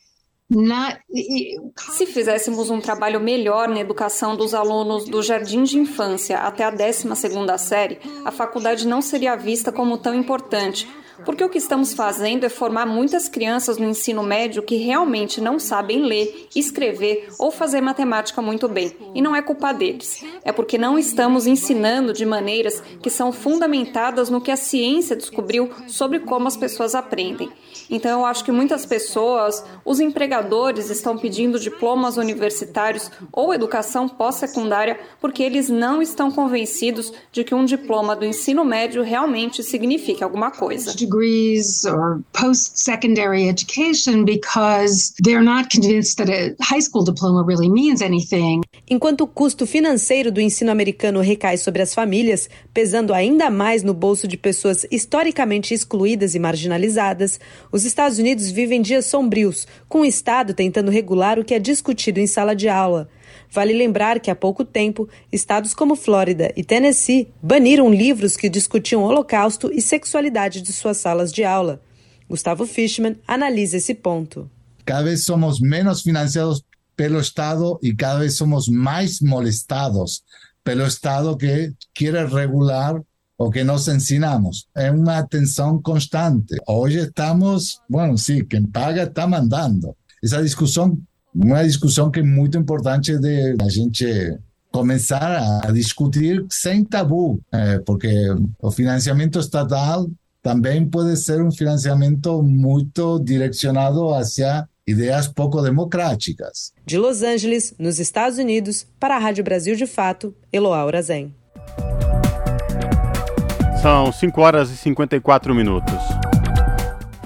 se fizéssemos um trabalho melhor na educação dos alunos do jardim de infância até a 12ª série, a faculdade não seria vista como tão importante, porque o que estamos fazendo é formar muitas crianças no ensino médio que realmente não sabem ler, escrever ou fazer matemática muito bem. E não é culpa deles. É porque não estamos ensinando de maneiras que são fundamentadas no que a ciência descobriu sobre como as pessoas aprendem. Então, eu acho que muitas pessoas, os empregadores, estão pedindo diplomas universitários ou educação pós-secundária porque eles não estão convencidos de que um diploma do ensino médio realmente signifique alguma coisa degrees or post-secondary education because they're not convinced that a high school diploma really means anything. Enquanto o custo financeiro do ensino americano recai sobre as famílias, pesando ainda mais no bolso de pessoas historicamente excluídas e marginalizadas, os Estados Unidos vivem dias sombrios, com o Estado tentando regular o que é discutido em sala de aula. Vale lembrar que há pouco tempo, estados como Flórida e Tennessee baniram livros que discutiam Holocausto e sexualidade de suas salas de aula. Gustavo Fishman analisa esse ponto. Cada vez somos menos financiados pelo Estado e cada vez somos mais molestados pelo Estado que quer regular o que nós ensinamos. É uma tensão constante. Hoje estamos, bueno, sim, quem paga está mandando. Essa discussão uma discussão que é muito importante de a gente começar a discutir sem tabu, é, porque o financiamento estatal também pode ser um financiamento muito direcionado hacia ideias pouco democráticas. De Los Angeles, nos Estados Unidos, para a Rádio Brasil de Fato, Eloá Urazen. São 5 horas e 54 minutos.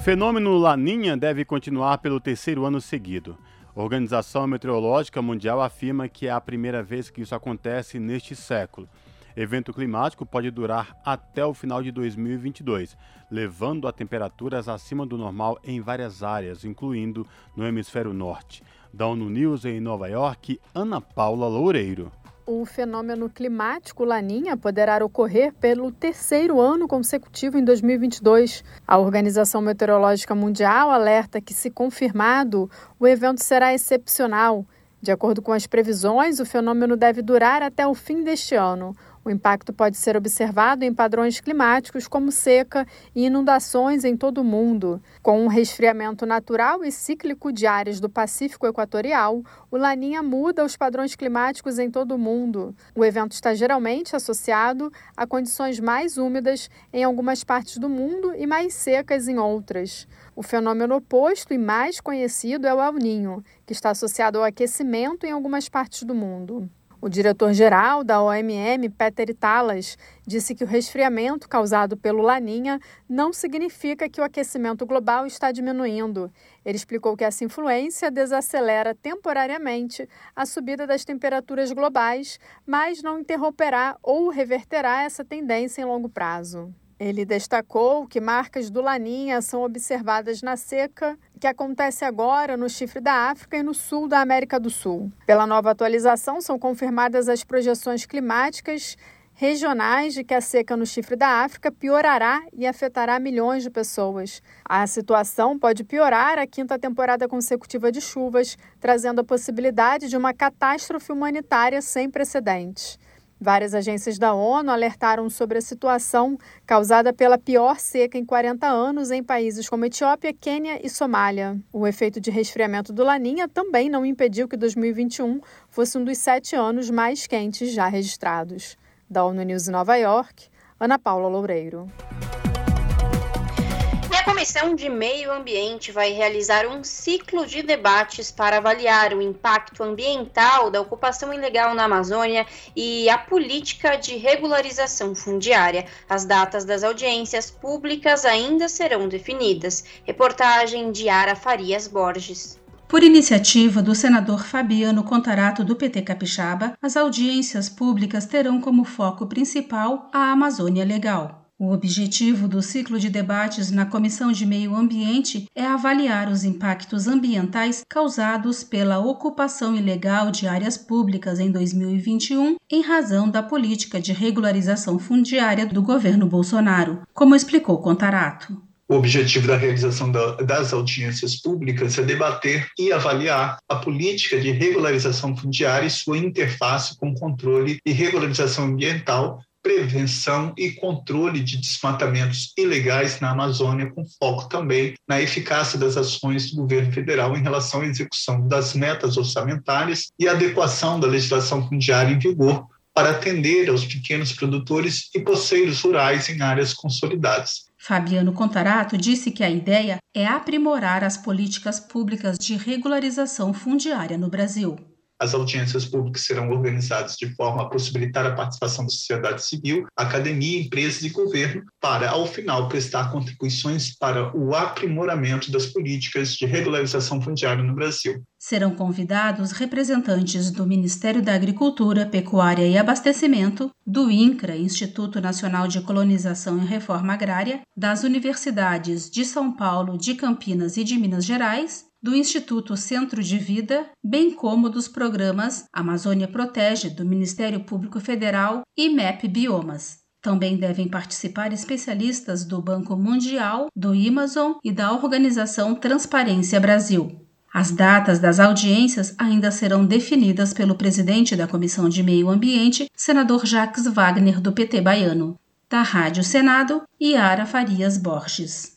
Fenômeno Laninha deve continuar pelo terceiro ano seguido. A Organização Meteorológica Mundial afirma que é a primeira vez que isso acontece neste século. Evento climático pode durar até o final de 2022, levando a temperaturas acima do normal em várias áreas, incluindo no hemisfério norte. Da ONU News em Nova York, Ana Paula Loureiro o fenômeno climático Laninha poderá ocorrer pelo terceiro ano consecutivo em 2022. A Organização Meteorológica Mundial alerta que, se confirmado, o evento será excepcional. De acordo com as previsões, o fenômeno deve durar até o fim deste ano. O impacto pode ser observado em padrões climáticos como seca e inundações em todo o mundo. Com um resfriamento natural e cíclico de áreas do Pacífico Equatorial, o Laninha muda os padrões climáticos em todo o mundo. O evento está geralmente associado a condições mais úmidas em algumas partes do mundo e mais secas em outras. O fenômeno oposto e mais conhecido é o El Ninho, que está associado ao aquecimento em algumas partes do mundo. O diretor-geral da OMM, Peter Italas, disse que o resfriamento causado pelo Laninha não significa que o aquecimento global está diminuindo. Ele explicou que essa influência desacelera temporariamente a subida das temperaturas globais, mas não interromperá ou reverterá essa tendência em longo prazo. Ele destacou que marcas do Laninha são observadas na seca que acontece agora no chifre da África e no sul da América do Sul. Pela nova atualização, são confirmadas as projeções climáticas regionais de que a seca no chifre da África piorará e afetará milhões de pessoas. A situação pode piorar a quinta temporada consecutiva de chuvas, trazendo a possibilidade de uma catástrofe humanitária sem precedentes. Várias agências da ONU alertaram sobre a situação causada pela pior seca em 40 anos em países como Etiópia, Quênia e Somália. O efeito de resfriamento do Laninha também não impediu que 2021 fosse um dos sete anos mais quentes já registrados. Da ONU News em Nova York, Ana Paula Loureiro. A Comissão de Meio Ambiente vai realizar um ciclo de debates para avaliar o impacto ambiental da ocupação ilegal na Amazônia e a política de regularização fundiária. As datas das audiências públicas ainda serão definidas. Reportagem de Ara Farias Borges. Por iniciativa do senador Fabiano Contarato do PT Capixaba, as audiências públicas terão como foco principal a Amazônia Legal. O objetivo do ciclo de debates na Comissão de Meio Ambiente é avaliar os impactos ambientais causados pela ocupação ilegal de áreas públicas em 2021 em razão da política de regularização fundiária do governo Bolsonaro, como explicou Contarato. O objetivo da realização das audiências públicas é debater e avaliar a política de regularização fundiária e sua interface com controle e regularização ambiental prevenção e controle de desmatamentos ilegais na Amazônia, com foco também na eficácia das ações do governo federal em relação à execução das metas orçamentárias e adequação da legislação fundiária em vigor para atender aos pequenos produtores e poceiros rurais em áreas consolidadas. Fabiano Contarato disse que a ideia é aprimorar as políticas públicas de regularização fundiária no Brasil. As audiências públicas serão organizadas de forma a possibilitar a participação da sociedade civil, academia, empresas e governo, para, ao final, prestar contribuições para o aprimoramento das políticas de regularização fundiária no Brasil. Serão convidados representantes do Ministério da Agricultura, Pecuária e Abastecimento, do INCRA, Instituto Nacional de Colonização e Reforma Agrária, das universidades de São Paulo, de Campinas e de Minas Gerais, do Instituto Centro de Vida, bem como dos programas Amazônia Protege, do Ministério Público Federal e MEP Biomas. Também devem participar especialistas do Banco Mundial, do Amazon e da Organização Transparência Brasil. As datas das audiências ainda serão definidas pelo presidente da Comissão de Meio Ambiente, senador Jacques Wagner, do PT baiano. Da Rádio Senado, Yara Farias Borges.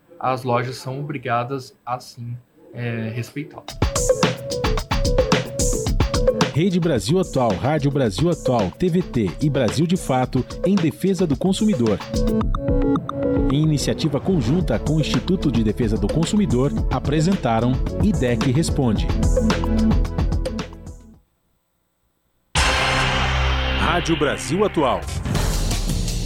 as lojas são obrigadas a sim é, respeitá-lo. Rede Brasil Atual, Rádio Brasil Atual, TVT e Brasil de Fato em defesa do consumidor. Em iniciativa conjunta com o Instituto de Defesa do Consumidor, apresentaram IDEC Responde. Rádio Brasil Atual.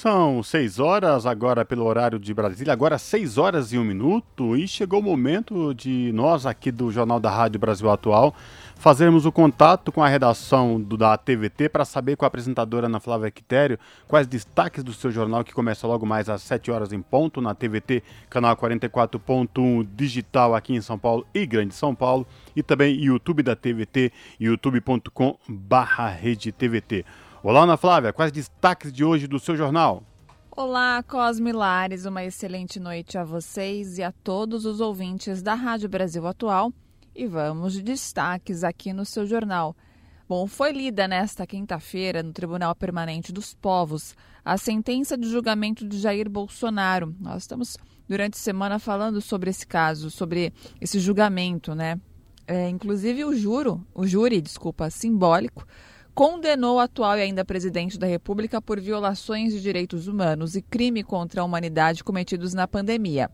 São seis horas agora pelo horário de Brasília, agora seis horas e um minuto, e chegou o momento de nós aqui do Jornal da Rádio Brasil Atual fazermos o contato com a redação do, da TVT para saber com a apresentadora Ana Flávia Quitério quais destaques do seu jornal que começa logo mais às 7 horas em ponto na TVT, canal 44.1 digital aqui em São Paulo e Grande São Paulo e também YouTube da TVT, youtube.com barra TVT. Olá, Ana Flávia, quais destaques de hoje do seu jornal? Olá, Cosme Lares, uma excelente noite a vocês e a todos os ouvintes da Rádio Brasil Atual. E vamos de destaques aqui no seu jornal. Bom, foi lida nesta quinta-feira no Tribunal Permanente dos Povos a sentença de julgamento de Jair Bolsonaro. Nós estamos durante a semana falando sobre esse caso, sobre esse julgamento, né? É, inclusive o juro, o júri, desculpa, simbólico, condenou o atual e ainda presidente da República por violações de direitos humanos e crime contra a humanidade cometidos na pandemia.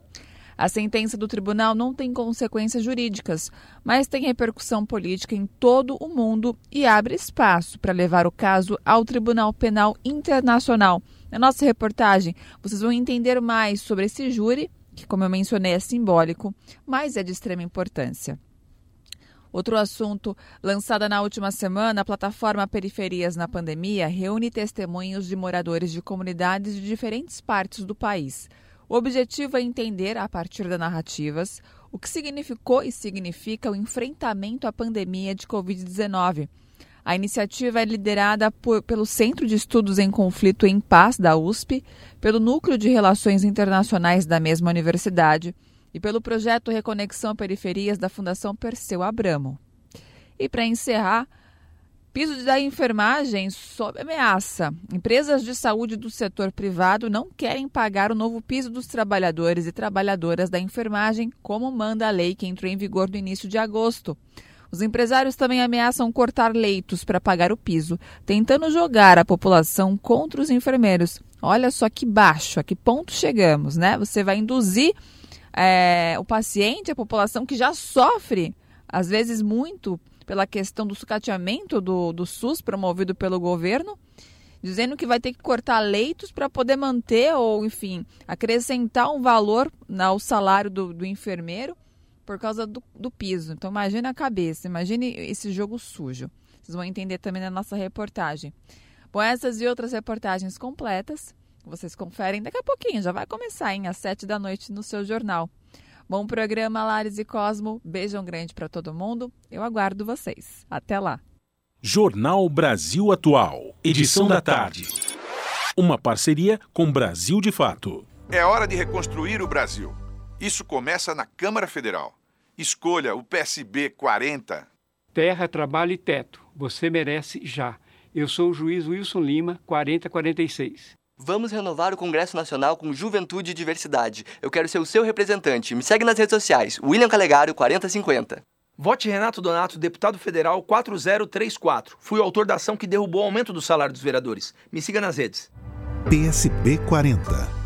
A sentença do tribunal não tem consequências jurídicas, mas tem repercussão política em todo o mundo e abre espaço para levar o caso ao Tribunal Penal Internacional. Na nossa reportagem, vocês vão entender mais sobre esse júri, que, como eu mencionei, é simbólico, mas é de extrema importância. Outro assunto, lançada na última semana, a plataforma Periferias na Pandemia reúne testemunhos de moradores de comunidades de diferentes partes do país. O objetivo é entender, a partir das narrativas, o que significou e significa o enfrentamento à pandemia de Covid-19. A iniciativa é liderada por, pelo Centro de Estudos em Conflito em Paz da USP, pelo Núcleo de Relações Internacionais da mesma universidade e pelo projeto Reconexão Periferias da Fundação Perseu Abramo. E para encerrar, piso da enfermagem sob ameaça. Empresas de saúde do setor privado não querem pagar o novo piso dos trabalhadores e trabalhadoras da enfermagem, como manda a lei que entrou em vigor no início de agosto. Os empresários também ameaçam cortar leitos para pagar o piso, tentando jogar a população contra os enfermeiros. Olha só que baixo, a que ponto chegamos, né? Você vai induzir é, o paciente, a população que já sofre, às vezes muito, pela questão do sucateamento do, do SUS promovido pelo governo, dizendo que vai ter que cortar leitos para poder manter ou, enfim, acrescentar um valor ao salário do, do enfermeiro por causa do, do piso. Então, imagine a cabeça, imagine esse jogo sujo. Vocês vão entender também na nossa reportagem. Bom, essas e outras reportagens completas vocês conferem daqui a pouquinho, já vai começar, hein? Às sete da noite no seu jornal. Bom programa, Lares e Cosmo. Beijão grande para todo mundo. Eu aguardo vocês. Até lá. Jornal Brasil Atual. Edição da tarde. Uma parceria com Brasil de Fato. É hora de reconstruir o Brasil. Isso começa na Câmara Federal. Escolha o PSB 40. Terra, trabalho e teto. Você merece já. Eu sou o juiz Wilson Lima, 4046. Vamos renovar o Congresso Nacional com Juventude e Diversidade. Eu quero ser o seu representante. Me segue nas redes sociais. William Calegaro 4050. Vote Renato Donato, deputado federal 4034. Fui o autor da ação que derrubou o aumento do salário dos vereadores. Me siga nas redes. PSB 40.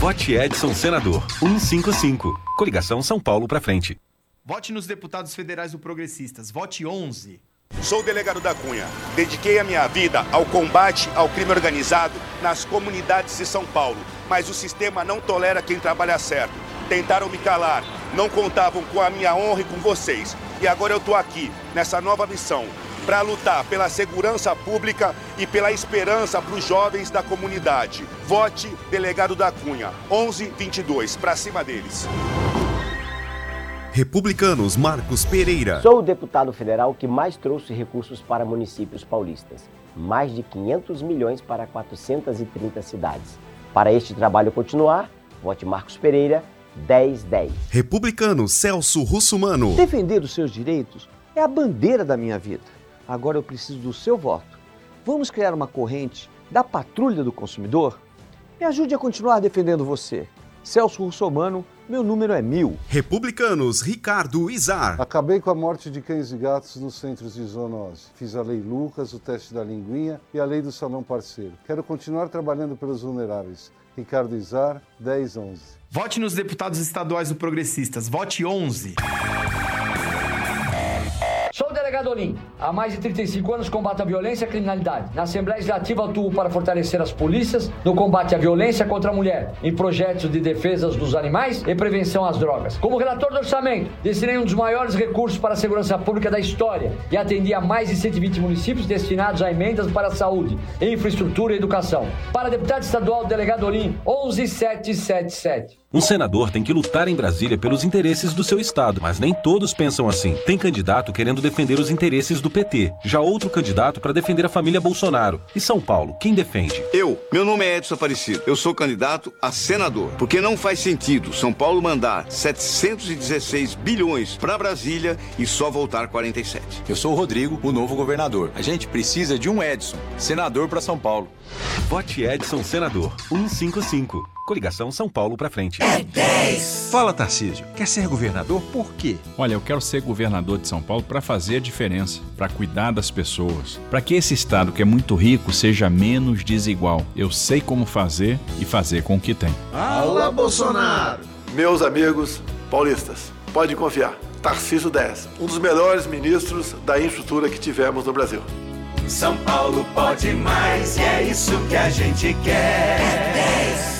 Vote Edson Senador 155. Coligação São Paulo para frente. Vote nos deputados federais do Progressistas. Vote 11. Sou o delegado da Cunha. Dediquei a minha vida ao combate ao crime organizado nas comunidades de São Paulo. Mas o sistema não tolera quem trabalha certo. Tentaram me calar, não contavam com a minha honra e com vocês. E agora eu estou aqui, nessa nova missão, para lutar pela segurança pública e pela esperança para os jovens da comunidade. Vote delegado da Cunha, 1122, para cima deles. Republicanos Marcos Pereira. Sou o deputado federal que mais trouxe recursos para municípios paulistas. Mais de 500 milhões para 430 cidades. Para este trabalho continuar, vote Marcos Pereira 1010. Republicano Celso Russumano. Defender os seus direitos é a bandeira da minha vida. Agora eu preciso do seu voto. Vamos criar uma corrente da patrulha do consumidor? Me ajude a continuar defendendo você. Celso Russomano, meu número é mil. Republicanos, Ricardo Izar. Acabei com a morte de cães e gatos nos centros de zoonose. Fiz a lei Lucas, o teste da linguinha e a lei do salão parceiro. Quero continuar trabalhando pelos vulneráveis. Ricardo Izar, 1011. Vote nos deputados estaduais do Progressistas. Vote 11. Sou o delegado Olim. Há mais de 35 anos combato a violência e a criminalidade. Na Assembleia Legislativa atuo para fortalecer as polícias no combate à violência contra a mulher, em projetos de defesa dos animais e prevenção às drogas. Como relator do orçamento, destinei um dos maiores recursos para a segurança pública da história e atendi a mais de 120 municípios destinados a emendas para a saúde, infraestrutura e educação. Para deputado estadual, delegado Olim, 11777. Um senador tem que lutar em Brasília pelos interesses do seu estado, mas nem todos pensam assim. Tem candidato querendo defender os interesses do PT, já outro candidato para defender a família Bolsonaro. E São Paulo, quem defende? Eu. Meu nome é Edson Aparecido. Eu sou candidato a senador. Porque não faz sentido São Paulo mandar 716 bilhões para Brasília e só voltar 47. Eu sou o Rodrigo, o novo governador. A gente precisa de um Edson, senador para São Paulo. Vote Edson Senador 155. Coligação São Paulo para frente. É 10. Fala, Tarcísio. Quer ser governador por quê? Olha, eu quero ser governador de São Paulo para fazer a diferença, para cuidar das pessoas, para que esse estado que é muito rico seja menos desigual. Eu sei como fazer e fazer com o que tem. Alá, Bolsonaro! Meus amigos paulistas, pode confiar. Tarcísio 10, um dos melhores ministros da infraestrutura que tivemos no Brasil. São Paulo pode mais e é isso que a gente quer. É 10.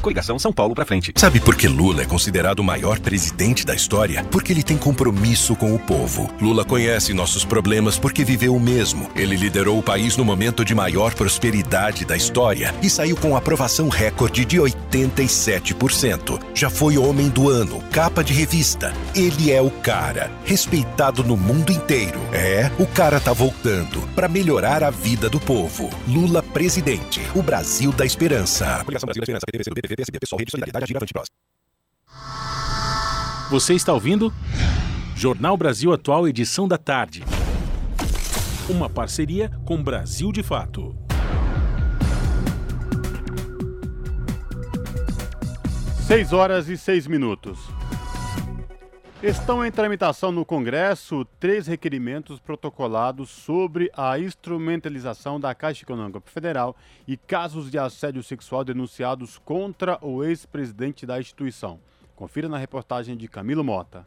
Coligação São Paulo pra frente. Sabe por que Lula é considerado o maior presidente da história? Porque ele tem compromisso com o povo. Lula conhece nossos problemas porque viveu o mesmo. Ele liderou o país no momento de maior prosperidade da história e saiu com aprovação recorde de 87%. Já foi homem do ano, capa de revista. Ele é o cara, respeitado no mundo inteiro. É, o cara tá voltando para melhorar a vida do povo. Lula presidente, o Brasil da esperança. Brasil da Esperança, PSB, PSB, PSOL, Rede Solidariedade, Agir, Avante, Próximo. Você está ouvindo? Jornal Brasil Atual, edição da tarde. Uma parceria com Brasil de Fato. Seis horas e seis minutos. Estão em tramitação no Congresso três requerimentos protocolados sobre a instrumentalização da Caixa Econômica Federal e casos de assédio sexual denunciados contra o ex-presidente da instituição. Confira na reportagem de Camilo Mota.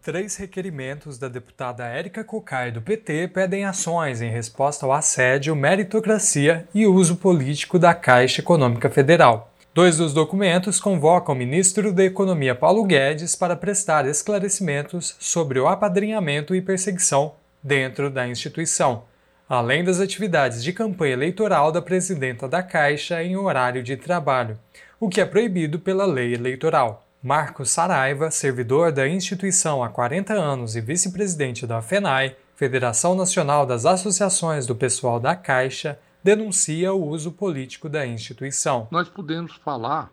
Três requerimentos da deputada Érica Cocai do PT pedem ações em resposta ao assédio, meritocracia e uso político da Caixa Econômica Federal. Dois dos documentos convocam o ministro da Economia Paulo Guedes para prestar esclarecimentos sobre o apadrinhamento e perseguição dentro da instituição, além das atividades de campanha eleitoral da presidenta da Caixa em horário de trabalho, o que é proibido pela lei eleitoral. Marcos Saraiva, servidor da instituição há 40 anos e vice-presidente da FENAI, Federação Nacional das Associações do Pessoal da Caixa, denuncia o uso político da instituição. Nós podemos falar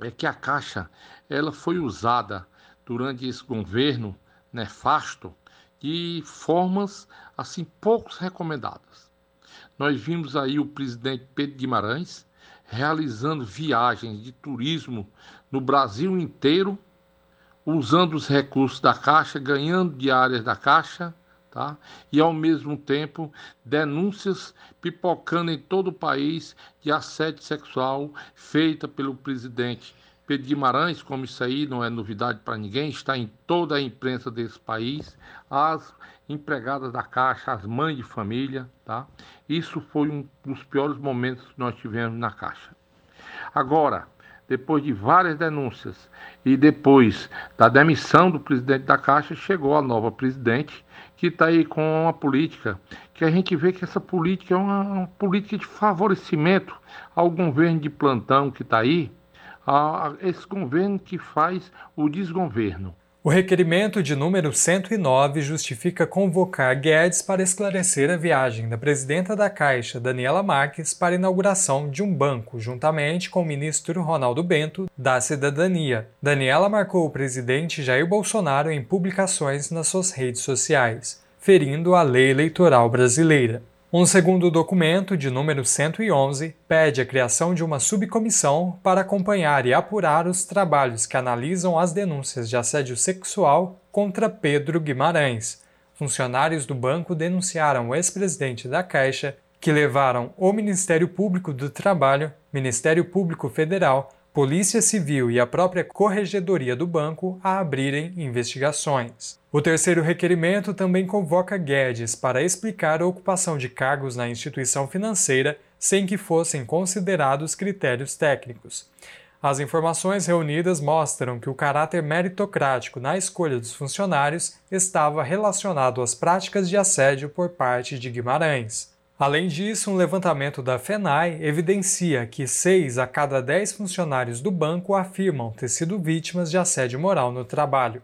é que a Caixa ela foi usada durante esse governo nefasto de formas assim pouco recomendadas. Nós vimos aí o presidente Pedro Guimarães realizando viagens de turismo no Brasil inteiro, usando os recursos da Caixa, ganhando diárias da Caixa, tá? e ao mesmo tempo denúncias pipocando em todo o país de assédio sexual feita pelo presidente Pedro Guimarães, como isso aí não é novidade para ninguém, está em toda a imprensa desse país, as empregadas da Caixa, as mães de família, tá? Isso foi um dos piores momentos que nós tivemos na Caixa. Agora, depois de várias denúncias e depois da demissão do presidente da Caixa, chegou a nova presidente, que está aí com uma política que a gente vê que essa política é uma, uma política de favorecimento ao governo de plantão que está aí, a, a esse governo que faz o desgoverno. O requerimento de número 109 justifica convocar Guedes para esclarecer a viagem da presidenta da Caixa, Daniela Marques, para a inauguração de um banco, juntamente com o ministro Ronaldo Bento, da Cidadania. Daniela marcou o presidente Jair Bolsonaro em publicações nas suas redes sociais, ferindo a lei eleitoral brasileira. Um segundo documento, de número 111, pede a criação de uma subcomissão para acompanhar e apurar os trabalhos que analisam as denúncias de assédio sexual contra Pedro Guimarães. Funcionários do banco denunciaram o ex-presidente da Caixa, que levaram o Ministério Público do Trabalho, Ministério Público Federal, Polícia Civil e a própria Corregedoria do banco a abrirem investigações. O terceiro requerimento também convoca Guedes para explicar a ocupação de cargos na instituição financeira sem que fossem considerados critérios técnicos. As informações reunidas mostram que o caráter meritocrático na escolha dos funcionários estava relacionado às práticas de assédio por parte de Guimarães. Além disso, um levantamento da FENAI evidencia que 6 a cada 10 funcionários do banco afirmam ter sido vítimas de assédio moral no trabalho.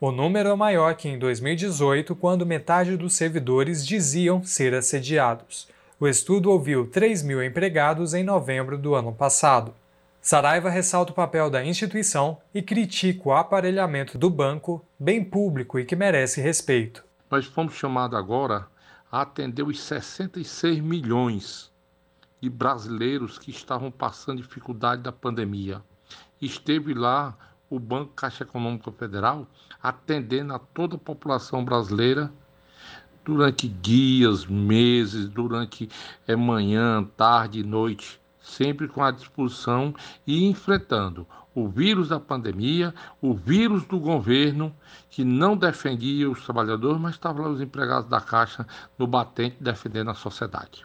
O número é maior que em 2018, quando metade dos servidores diziam ser assediados. O estudo ouviu 3 mil empregados em novembro do ano passado. Saraiva ressalta o papel da instituição e critica o aparelhamento do banco, bem público e que merece respeito. Nós fomos chamados agora a atender os 66 milhões de brasileiros que estavam passando dificuldade da pandemia. Esteve lá o Banco Caixa Econômica Federal atendendo a toda a população brasileira durante dias, meses, durante é, manhã, tarde, noite, sempre com a disposição e enfrentando o vírus da pandemia, o vírus do governo que não defendia os trabalhadores, mas estavam lá os empregados da Caixa no batente defendendo a sociedade.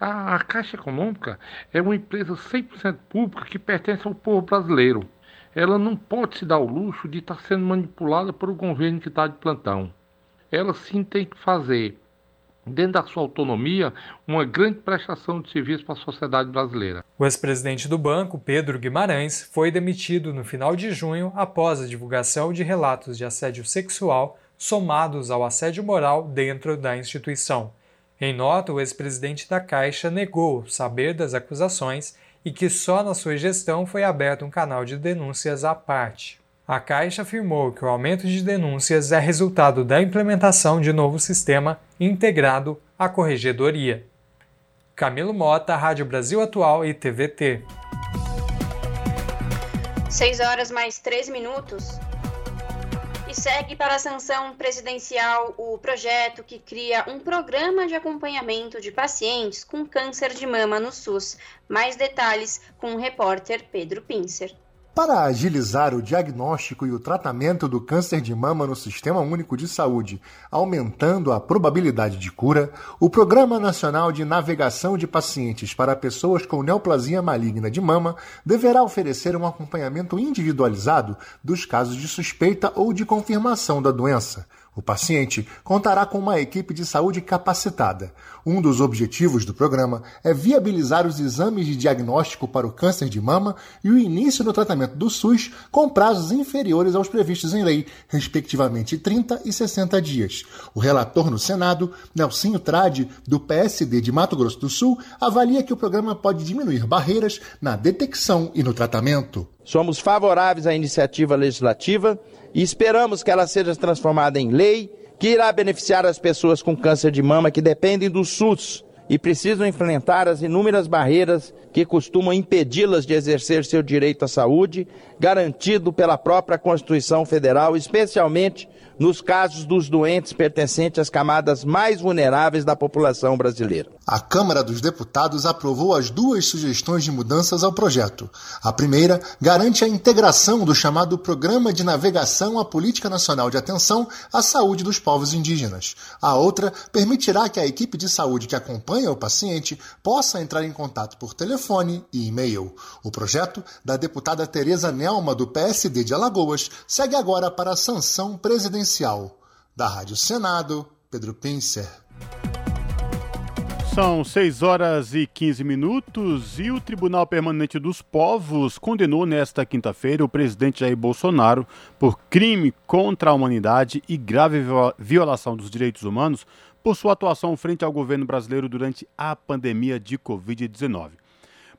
A Caixa Econômica é uma empresa 100% pública que pertence ao povo brasileiro ela não pode se dar o luxo de estar sendo manipulada por governo que está de plantão. Ela sim tem que fazer, dentro da sua autonomia, uma grande prestação de serviço para a sociedade brasileira. O ex-presidente do banco, Pedro Guimarães, foi demitido no final de junho após a divulgação de relatos de assédio sexual somados ao assédio moral dentro da instituição. Em nota, o ex-presidente da Caixa negou saber das acusações e que só na sua gestão foi aberto um canal de denúncias à parte. A Caixa afirmou que o aumento de denúncias é resultado da implementação de novo sistema integrado à corregedoria. Camilo Mota, Rádio Brasil Atual e TVT. 6 horas mais 3 minutos segue para a sanção presidencial o projeto que cria um programa de acompanhamento de pacientes com câncer de mama no SUS. Mais detalhes com o repórter Pedro Pincer. Para agilizar o diagnóstico e o tratamento do câncer de mama no Sistema Único de Saúde, aumentando a probabilidade de cura, o Programa Nacional de Navegação de Pacientes para Pessoas com Neoplasia Maligna de Mama deverá oferecer um acompanhamento individualizado dos casos de suspeita ou de confirmação da doença. O paciente contará com uma equipe de saúde capacitada. Um dos objetivos do programa é viabilizar os exames de diagnóstico para o câncer de mama e o início no tratamento do SUS com prazos inferiores aos previstos em lei, respectivamente 30 e 60 dias. O relator no Senado, Nelsinho Trade, do PSD de Mato Grosso do Sul, avalia que o programa pode diminuir barreiras na detecção e no tratamento. Somos favoráveis à iniciativa legislativa e esperamos que ela seja transformada em lei que irá beneficiar as pessoas com câncer de mama que dependem do SUS e precisam enfrentar as inúmeras barreiras que costumam impedi-las de exercer seu direito à saúde, garantido pela própria Constituição Federal, especialmente nos casos dos doentes pertencentes às camadas mais vulneráveis da população brasileira. A Câmara dos Deputados aprovou as duas sugestões de mudanças ao projeto. A primeira garante a integração do chamado Programa de Navegação à Política Nacional de Atenção à Saúde dos Povos Indígenas. A outra permitirá que a equipe de saúde que acompanha o paciente possa entrar em contato por telefone e e-mail. O projeto da deputada Tereza Nelma, do PSD de Alagoas, segue agora para a sanção presidencial da Rádio Senado, Pedro Pincer. São 6 horas e 15 minutos e o Tribunal Permanente dos Povos condenou nesta quinta-feira o presidente Jair Bolsonaro por crime contra a humanidade e grave violação dos direitos humanos por sua atuação frente ao governo brasileiro durante a pandemia de Covid-19.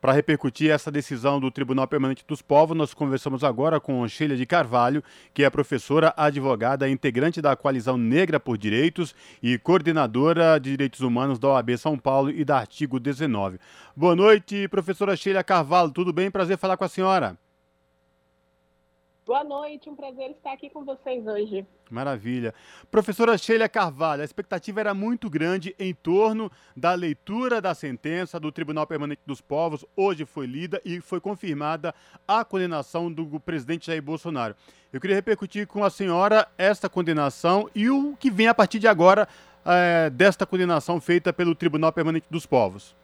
Para repercutir essa decisão do Tribunal Permanente dos Povos, nós conversamos agora com Sheila de Carvalho, que é professora, advogada, integrante da Coalizão Negra por Direitos e coordenadora de Direitos Humanos da OAB São Paulo e da Artigo 19. Boa noite, professora Sheila Carvalho, tudo bem? Prazer falar com a senhora. Boa noite, um prazer estar aqui com vocês hoje. Maravilha. Professora Sheila Carvalho, a expectativa era muito grande em torno da leitura da sentença do Tribunal Permanente dos Povos. Hoje foi lida e foi confirmada a condenação do presidente Jair Bolsonaro. Eu queria repercutir com a senhora esta condenação e o que vem a partir de agora é, desta condenação feita pelo Tribunal Permanente dos Povos.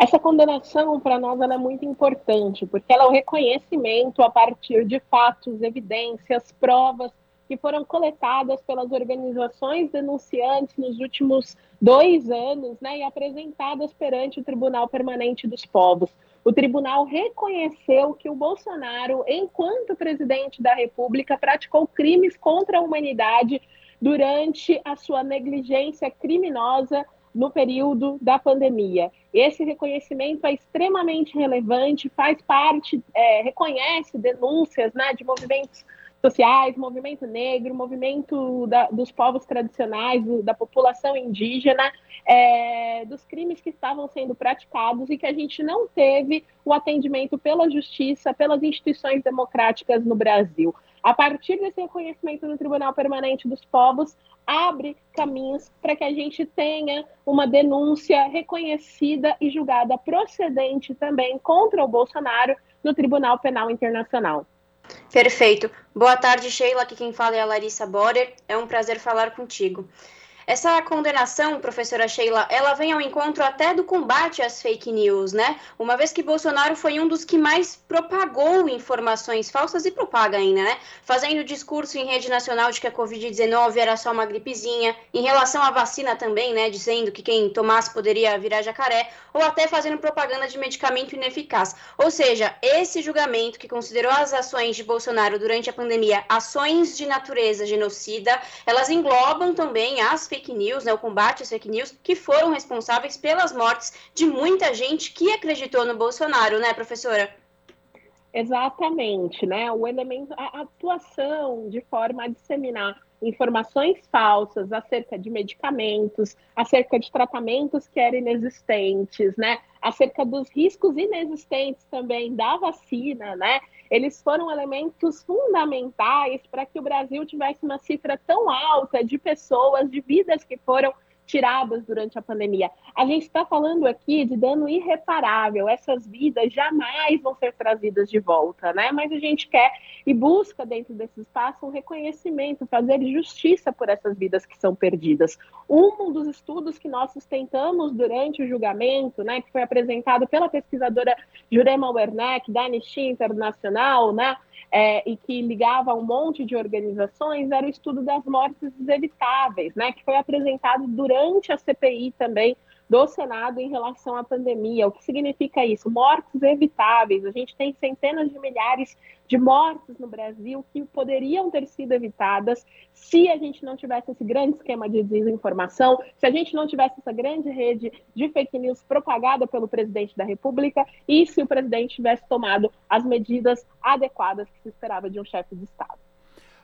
Essa condenação, para nós, é muito importante, porque ela é o reconhecimento a partir de fatos, evidências, provas que foram coletadas pelas organizações denunciantes nos últimos dois anos né, e apresentadas perante o Tribunal Permanente dos Povos. O tribunal reconheceu que o Bolsonaro, enquanto presidente da República, praticou crimes contra a humanidade durante a sua negligência criminosa no período da pandemia. Esse reconhecimento é extremamente relevante, faz parte, é, reconhece denúncias né, de movimentos sociais, movimento negro, movimento da, dos povos tradicionais, do, da população indígena, é, dos crimes que estavam sendo praticados e que a gente não teve o atendimento pela justiça, pelas instituições democráticas no Brasil. A partir desse reconhecimento do Tribunal Permanente dos Povos, abre caminhos para que a gente tenha uma denúncia reconhecida e julgada procedente também contra o Bolsonaro no Tribunal Penal Internacional. Perfeito. Boa tarde, Sheila. Aqui quem fala é a Larissa Borer. É um prazer falar contigo. Essa condenação, professora Sheila, ela vem ao encontro até do combate às fake news, né? Uma vez que Bolsonaro foi um dos que mais propagou informações falsas e propaga ainda, né? Fazendo discurso em rede nacional de que a Covid-19 era só uma gripezinha, em relação à vacina também, né? Dizendo que quem tomasse poderia virar jacaré, ou até fazendo propaganda de medicamento ineficaz. Ou seja, esse julgamento que considerou as ações de Bolsonaro durante a pandemia ações de natureza genocida, elas englobam também as fake fake news, né, o combate às fake news, que foram responsáveis pelas mortes de muita gente que acreditou no Bolsonaro, né, professora? Exatamente, né? O elemento, a atuação de forma a disseminar informações falsas acerca de medicamentos, acerca de tratamentos que eram inexistentes, né? Acerca dos riscos inexistentes também da vacina, né? Eles foram elementos fundamentais para que o Brasil tivesse uma cifra tão alta de pessoas, de vidas que foram tiradas durante a pandemia. A gente está falando aqui de dano irreparável, essas vidas jamais vão ser trazidas de volta, né? Mas a gente quer e busca dentro desse espaço um reconhecimento, fazer justiça por essas vidas que são perdidas. Um dos estudos que nós sustentamos durante o julgamento, né, que foi apresentado pela pesquisadora Jurema Werneck, da Anistia Internacional, né, é, e que ligava um monte de organizações, era o estudo das mortes evitáveis, né, que foi apresentado durante a CPI também do Senado em relação à pandemia. O que significa isso? Mortes evitáveis. A gente tem centenas de milhares de mortes no Brasil que poderiam ter sido evitadas se a gente não tivesse esse grande esquema de desinformação, se a gente não tivesse essa grande rede de fake news propagada pelo presidente da República e se o presidente tivesse tomado as medidas adequadas que se esperava de um chefe de Estado.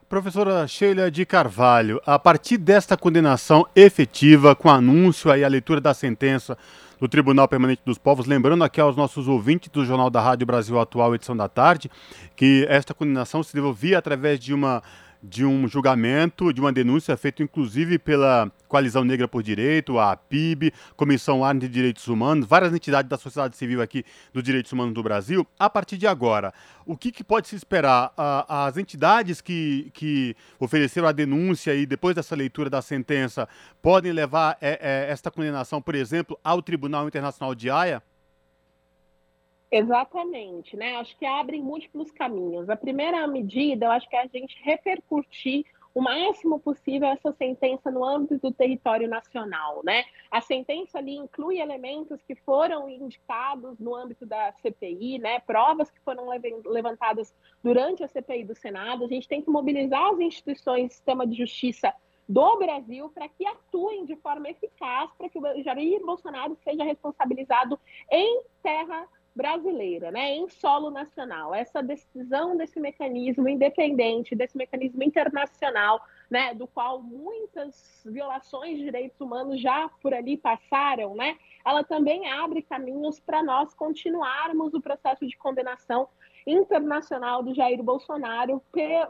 Professora Sheila de Carvalho, a partir desta condenação efetiva, com anúncio aí, a leitura da sentença do Tribunal Permanente dos Povos, lembrando aqui aos nossos ouvintes do Jornal da Rádio Brasil Atual, edição da tarde, que esta condenação se devolvia através de uma de um julgamento, de uma denúncia feita inclusive pela Coalizão Negra por Direito, a PIB, Comissão Arne de Direitos Humanos, várias entidades da sociedade civil aqui dos direitos humanos do Brasil. A partir de agora, o que, que pode se esperar? as entidades que, que ofereceram a denúncia e depois dessa leitura da sentença podem levar é, é, esta condenação, por exemplo, ao Tribunal Internacional de Haia? Exatamente, né? Acho que abrem múltiplos caminhos. A primeira medida, eu acho que é a gente repercutir o máximo possível essa sentença no âmbito do território nacional, né? A sentença ali inclui elementos que foram indicados no âmbito da CPI, né? Provas que foram levantadas durante a CPI do Senado. A gente tem que mobilizar as instituições sistema de justiça do Brasil para que atuem de forma eficaz para que o Jair Bolsonaro seja responsabilizado em terra brasileira, né, em solo nacional. Essa decisão desse mecanismo independente, desse mecanismo internacional, né, do qual muitas violações de direitos humanos já por ali passaram, né, ela também abre caminhos para nós continuarmos o processo de condenação internacional do Jair Bolsonaro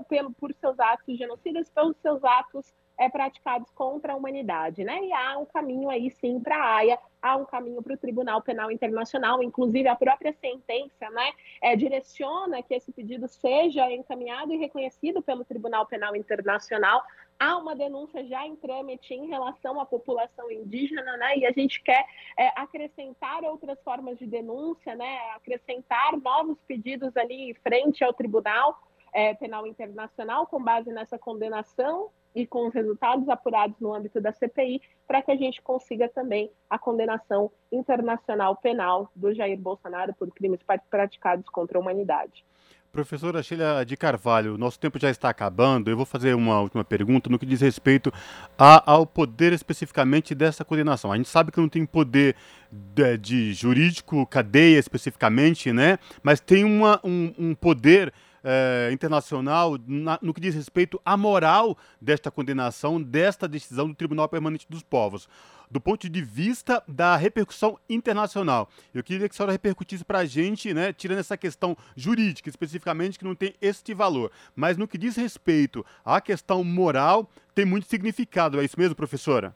pelo, por seus atos genocidas, pelos seus atos é, praticados contra a humanidade, né? E há um caminho aí sim para a AIA, há um caminho para o Tribunal Penal Internacional, inclusive a própria sentença, né, é, direciona que esse pedido seja encaminhado e reconhecido pelo Tribunal Penal Internacional. Há uma denúncia já em trâmite em relação à população indígena, né? E a gente quer é, acrescentar outras formas de denúncia, né? Acrescentar novos pedidos ali frente ao Tribunal é, Penal Internacional com base nessa condenação e com os resultados apurados no âmbito da CPI, para que a gente consiga também a condenação internacional penal do Jair Bolsonaro por crimes praticados contra a humanidade. Professora Sheila de Carvalho, nosso tempo já está acabando. Eu vou fazer uma última pergunta no que diz respeito a, ao poder especificamente dessa condenação. A gente sabe que não tem poder de, de jurídico, cadeia especificamente, né? Mas tem uma, um, um poder eh, internacional na, no que diz respeito à moral desta condenação, desta decisão do Tribunal Permanente dos Povos. Do ponto de vista da repercussão internacional, eu queria que a senhora repercutisse para a gente, né, tirando essa questão jurídica especificamente, que não tem este valor, mas no que diz respeito à questão moral, tem muito significado. É isso mesmo, professora?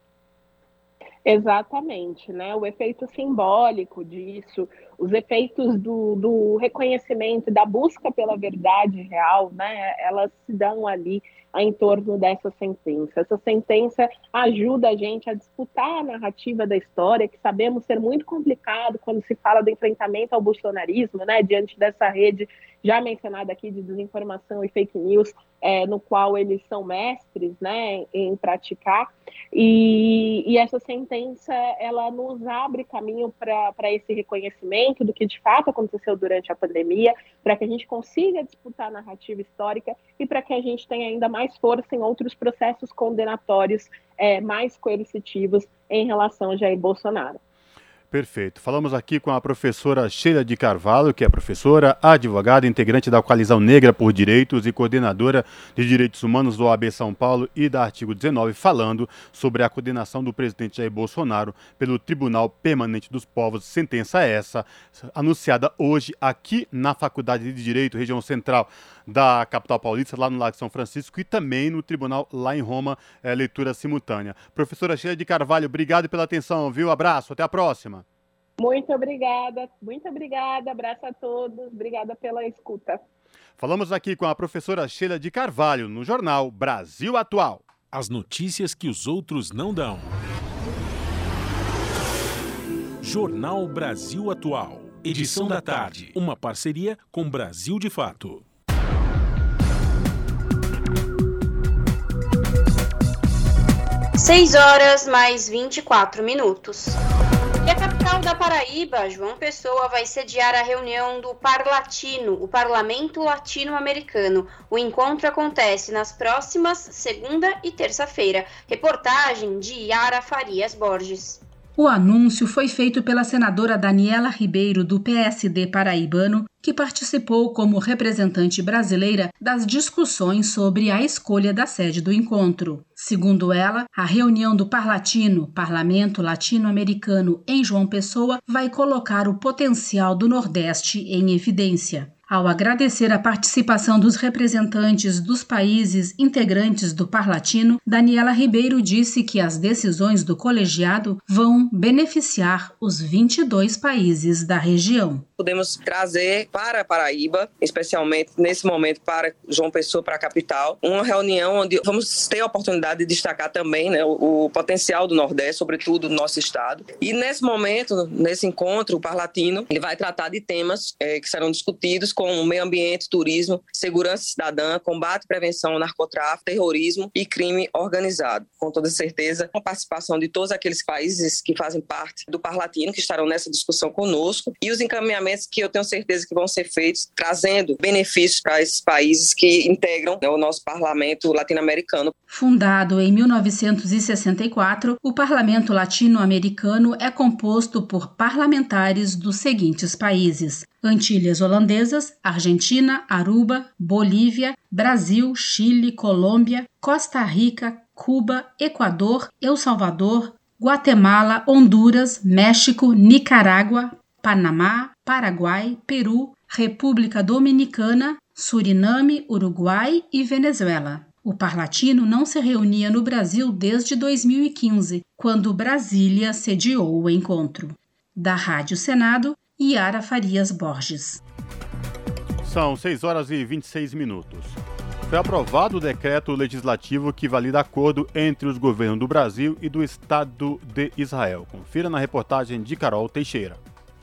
Exatamente, né? O efeito simbólico disso, os efeitos do, do reconhecimento, da busca pela verdade real, né? Elas se dão ali em torno dessa sentença. Essa sentença ajuda a gente a disputar a narrativa da história, que sabemos ser muito complicado quando se fala do enfrentamento ao bolsonarismo, né? Diante dessa rede já mencionada aqui de desinformação e fake news, é, no qual eles são mestres, né, em praticar. E, e essa sentença ela nos abre caminho para esse reconhecimento do que de fato aconteceu durante a pandemia, para que a gente consiga disputar a narrativa histórica e para que a gente tenha ainda mais força em outros processos condenatórios é, mais coercitivos em relação a Jair Bolsonaro. Perfeito. Falamos aqui com a professora Sheila de Carvalho, que é professora, advogada, integrante da Coalizão Negra por Direitos e coordenadora de Direitos Humanos do OAB São Paulo e da Artigo 19, falando sobre a condenação do presidente Jair Bolsonaro pelo Tribunal Permanente dos Povos. Sentença essa, anunciada hoje aqui na Faculdade de Direito, região central da capital paulista, lá no Lago São Francisco, e também no tribunal lá em Roma, é, leitura simultânea. Professora Sheila de Carvalho, obrigado pela atenção, viu? Abraço, até a próxima. Muito obrigada, muito obrigada, abraço a todos, obrigada pela escuta. Falamos aqui com a professora Sheila de Carvalho no jornal Brasil Atual. As notícias que os outros não dão. Jornal Brasil Atual. Edição da tarde. Uma parceria com Brasil de Fato. Seis horas mais 24 minutos. E a capital da Paraíba, João Pessoa, vai sediar a reunião do Parlatino, o Parlamento Latino-Americano. O encontro acontece nas próximas segunda e terça-feira. Reportagem de Yara Farias Borges. O anúncio foi feito pela senadora Daniela Ribeiro, do PSD paraibano, que participou como representante brasileira das discussões sobre a escolha da sede do encontro. Segundo ela, a reunião do Parlatino, Parlamento Latino-Americano, em João Pessoa, vai colocar o potencial do Nordeste em evidência. Ao agradecer a participação dos representantes dos países integrantes do Parlatino, Daniela Ribeiro disse que as decisões do colegiado vão beneficiar os 22 países da região podemos trazer para Paraíba, especialmente nesse momento para João Pessoa, para a capital, uma reunião onde vamos ter a oportunidade de destacar também né, o, potencial do Nordeste, sobretudo do nosso estado. E nesse momento, nesse encontro, o Parlatino, ele vai tratar de temas é, que serão discutidos como meio ambiente, turismo, segurança cidadã, combate e prevenção ao narcotráfico, terrorismo e crime organizado. Com toda certeza, a participação de todos aqueles países que fazem parte do Parlatino, que estarão nessa discussão conosco, e os encaminhamentos que eu tenho certeza que vão ser feitos, trazendo benefícios para esses países que integram né, o nosso parlamento latino-americano. Fundado em 1964, o parlamento latino-americano é composto por parlamentares dos seguintes países: Antilhas Holandesas, Argentina, Aruba, Bolívia, Brasil, Chile, Colômbia, Costa Rica, Cuba, Equador, El Salvador, Guatemala, Honduras, México, Nicarágua, Panamá, Paraguai, Peru, República Dominicana, Suriname, Uruguai e Venezuela. O Parlatino não se reunia no Brasil desde 2015, quando Brasília sediou o encontro. Da Rádio Senado, Yara Farias Borges. São 6 horas e 26 minutos. Foi aprovado o decreto legislativo que valida acordo entre os governos do Brasil e do Estado de Israel. Confira na reportagem de Carol Teixeira.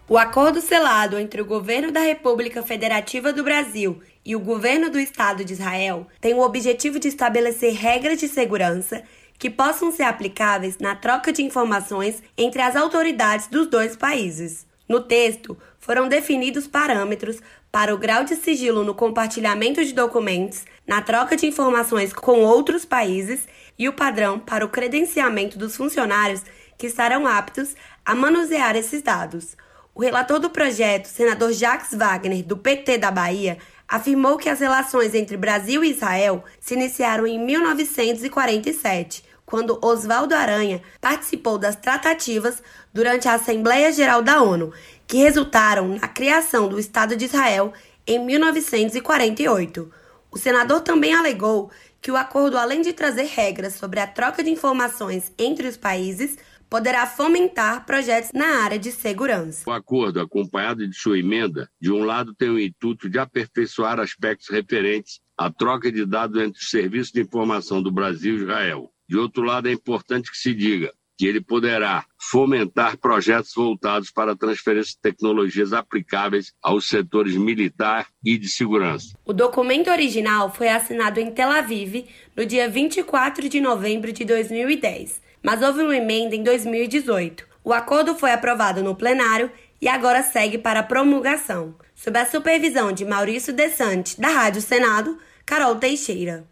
O acordo selado entre o governo da República Federativa do Brasil e o governo do Estado de Israel tem o objetivo de estabelecer regras de segurança que possam ser aplicáveis na troca de informações entre as autoridades dos dois países. No texto, foram definidos parâmetros para o grau de sigilo no compartilhamento de documentos, na troca de informações com outros países e o padrão para o credenciamento dos funcionários que estarão aptos a manusear esses dados. O relator do projeto, senador Jacques Wagner, do PT da Bahia, afirmou que as relações entre Brasil e Israel se iniciaram em 1947, quando Oswaldo Aranha participou das tratativas durante a Assembleia Geral da ONU, que resultaram na criação do Estado de Israel em 1948. O senador também alegou que o acordo, além de trazer regras sobre a troca de informações entre os países, poderá fomentar projetos na área de segurança. O acordo, acompanhado de sua emenda, de um lado tem o intuito de aperfeiçoar aspectos referentes à troca de dados entre os serviços de informação do Brasil e Israel. De outro lado, é importante que se diga que ele poderá fomentar projetos voltados para a transferência de tecnologias aplicáveis aos setores militar e de segurança. O documento original foi assinado em Tel Aviv no dia 24 de novembro de 2010 mas houve uma emenda em 2018. O acordo foi aprovado no plenário e agora segue para promulgação. Sob a supervisão de Maurício Desante, da Rádio Senado, Carol Teixeira.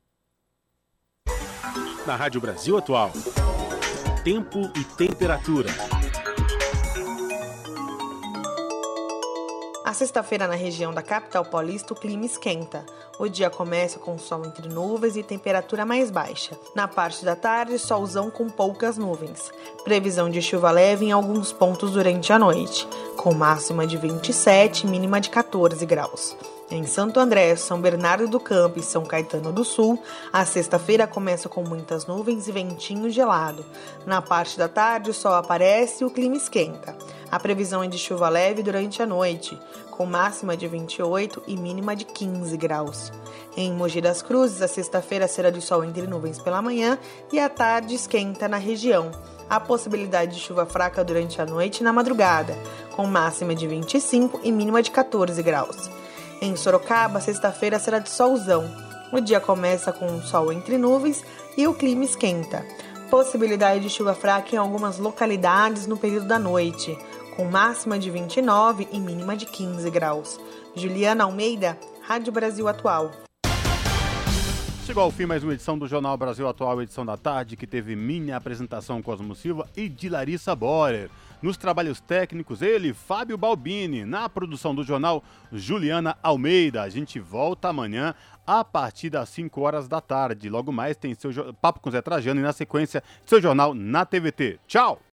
Na Rádio Brasil Atual, tempo e temperatura. A sexta-feira na região da capital paulista o clima esquenta. O dia começa com sol entre nuvens e temperatura mais baixa. Na parte da tarde, solzão com poucas nuvens. Previsão de chuva leve em alguns pontos durante a noite, com máxima de 27 e mínima de 14 graus. Em Santo André, São Bernardo do Campo e São Caetano do Sul, a sexta-feira começa com muitas nuvens e ventinho gelado. Na parte da tarde, o sol aparece e o clima esquenta. A previsão é de chuva leve durante a noite, com máxima de 28 e mínima de 15 graus. Em Mogi das Cruzes, a sexta-feira será de sol entre nuvens pela manhã e a tarde esquenta na região. Há possibilidade de chuva fraca durante a noite e na madrugada, com máxima de 25 e mínima de 14 graus. Em Sorocaba, sexta-feira será de solzão. O dia começa com sol entre nuvens e o clima esquenta. Possibilidade de chuva fraca em algumas localidades no período da noite, com máxima de 29 e mínima de 15 graus. Juliana Almeida, Rádio Brasil Atual. Chegou ao fim mais uma edição do Jornal Brasil Atual, edição da tarde, que teve minha apresentação Cosmo Silva e de Larissa Borer. Nos trabalhos técnicos, ele, Fábio Balbini. Na produção do jornal, Juliana Almeida. A gente volta amanhã a partir das 5 horas da tarde. Logo mais tem seu Papo com Zé Trajano e na sequência seu jornal na TVT. Tchau!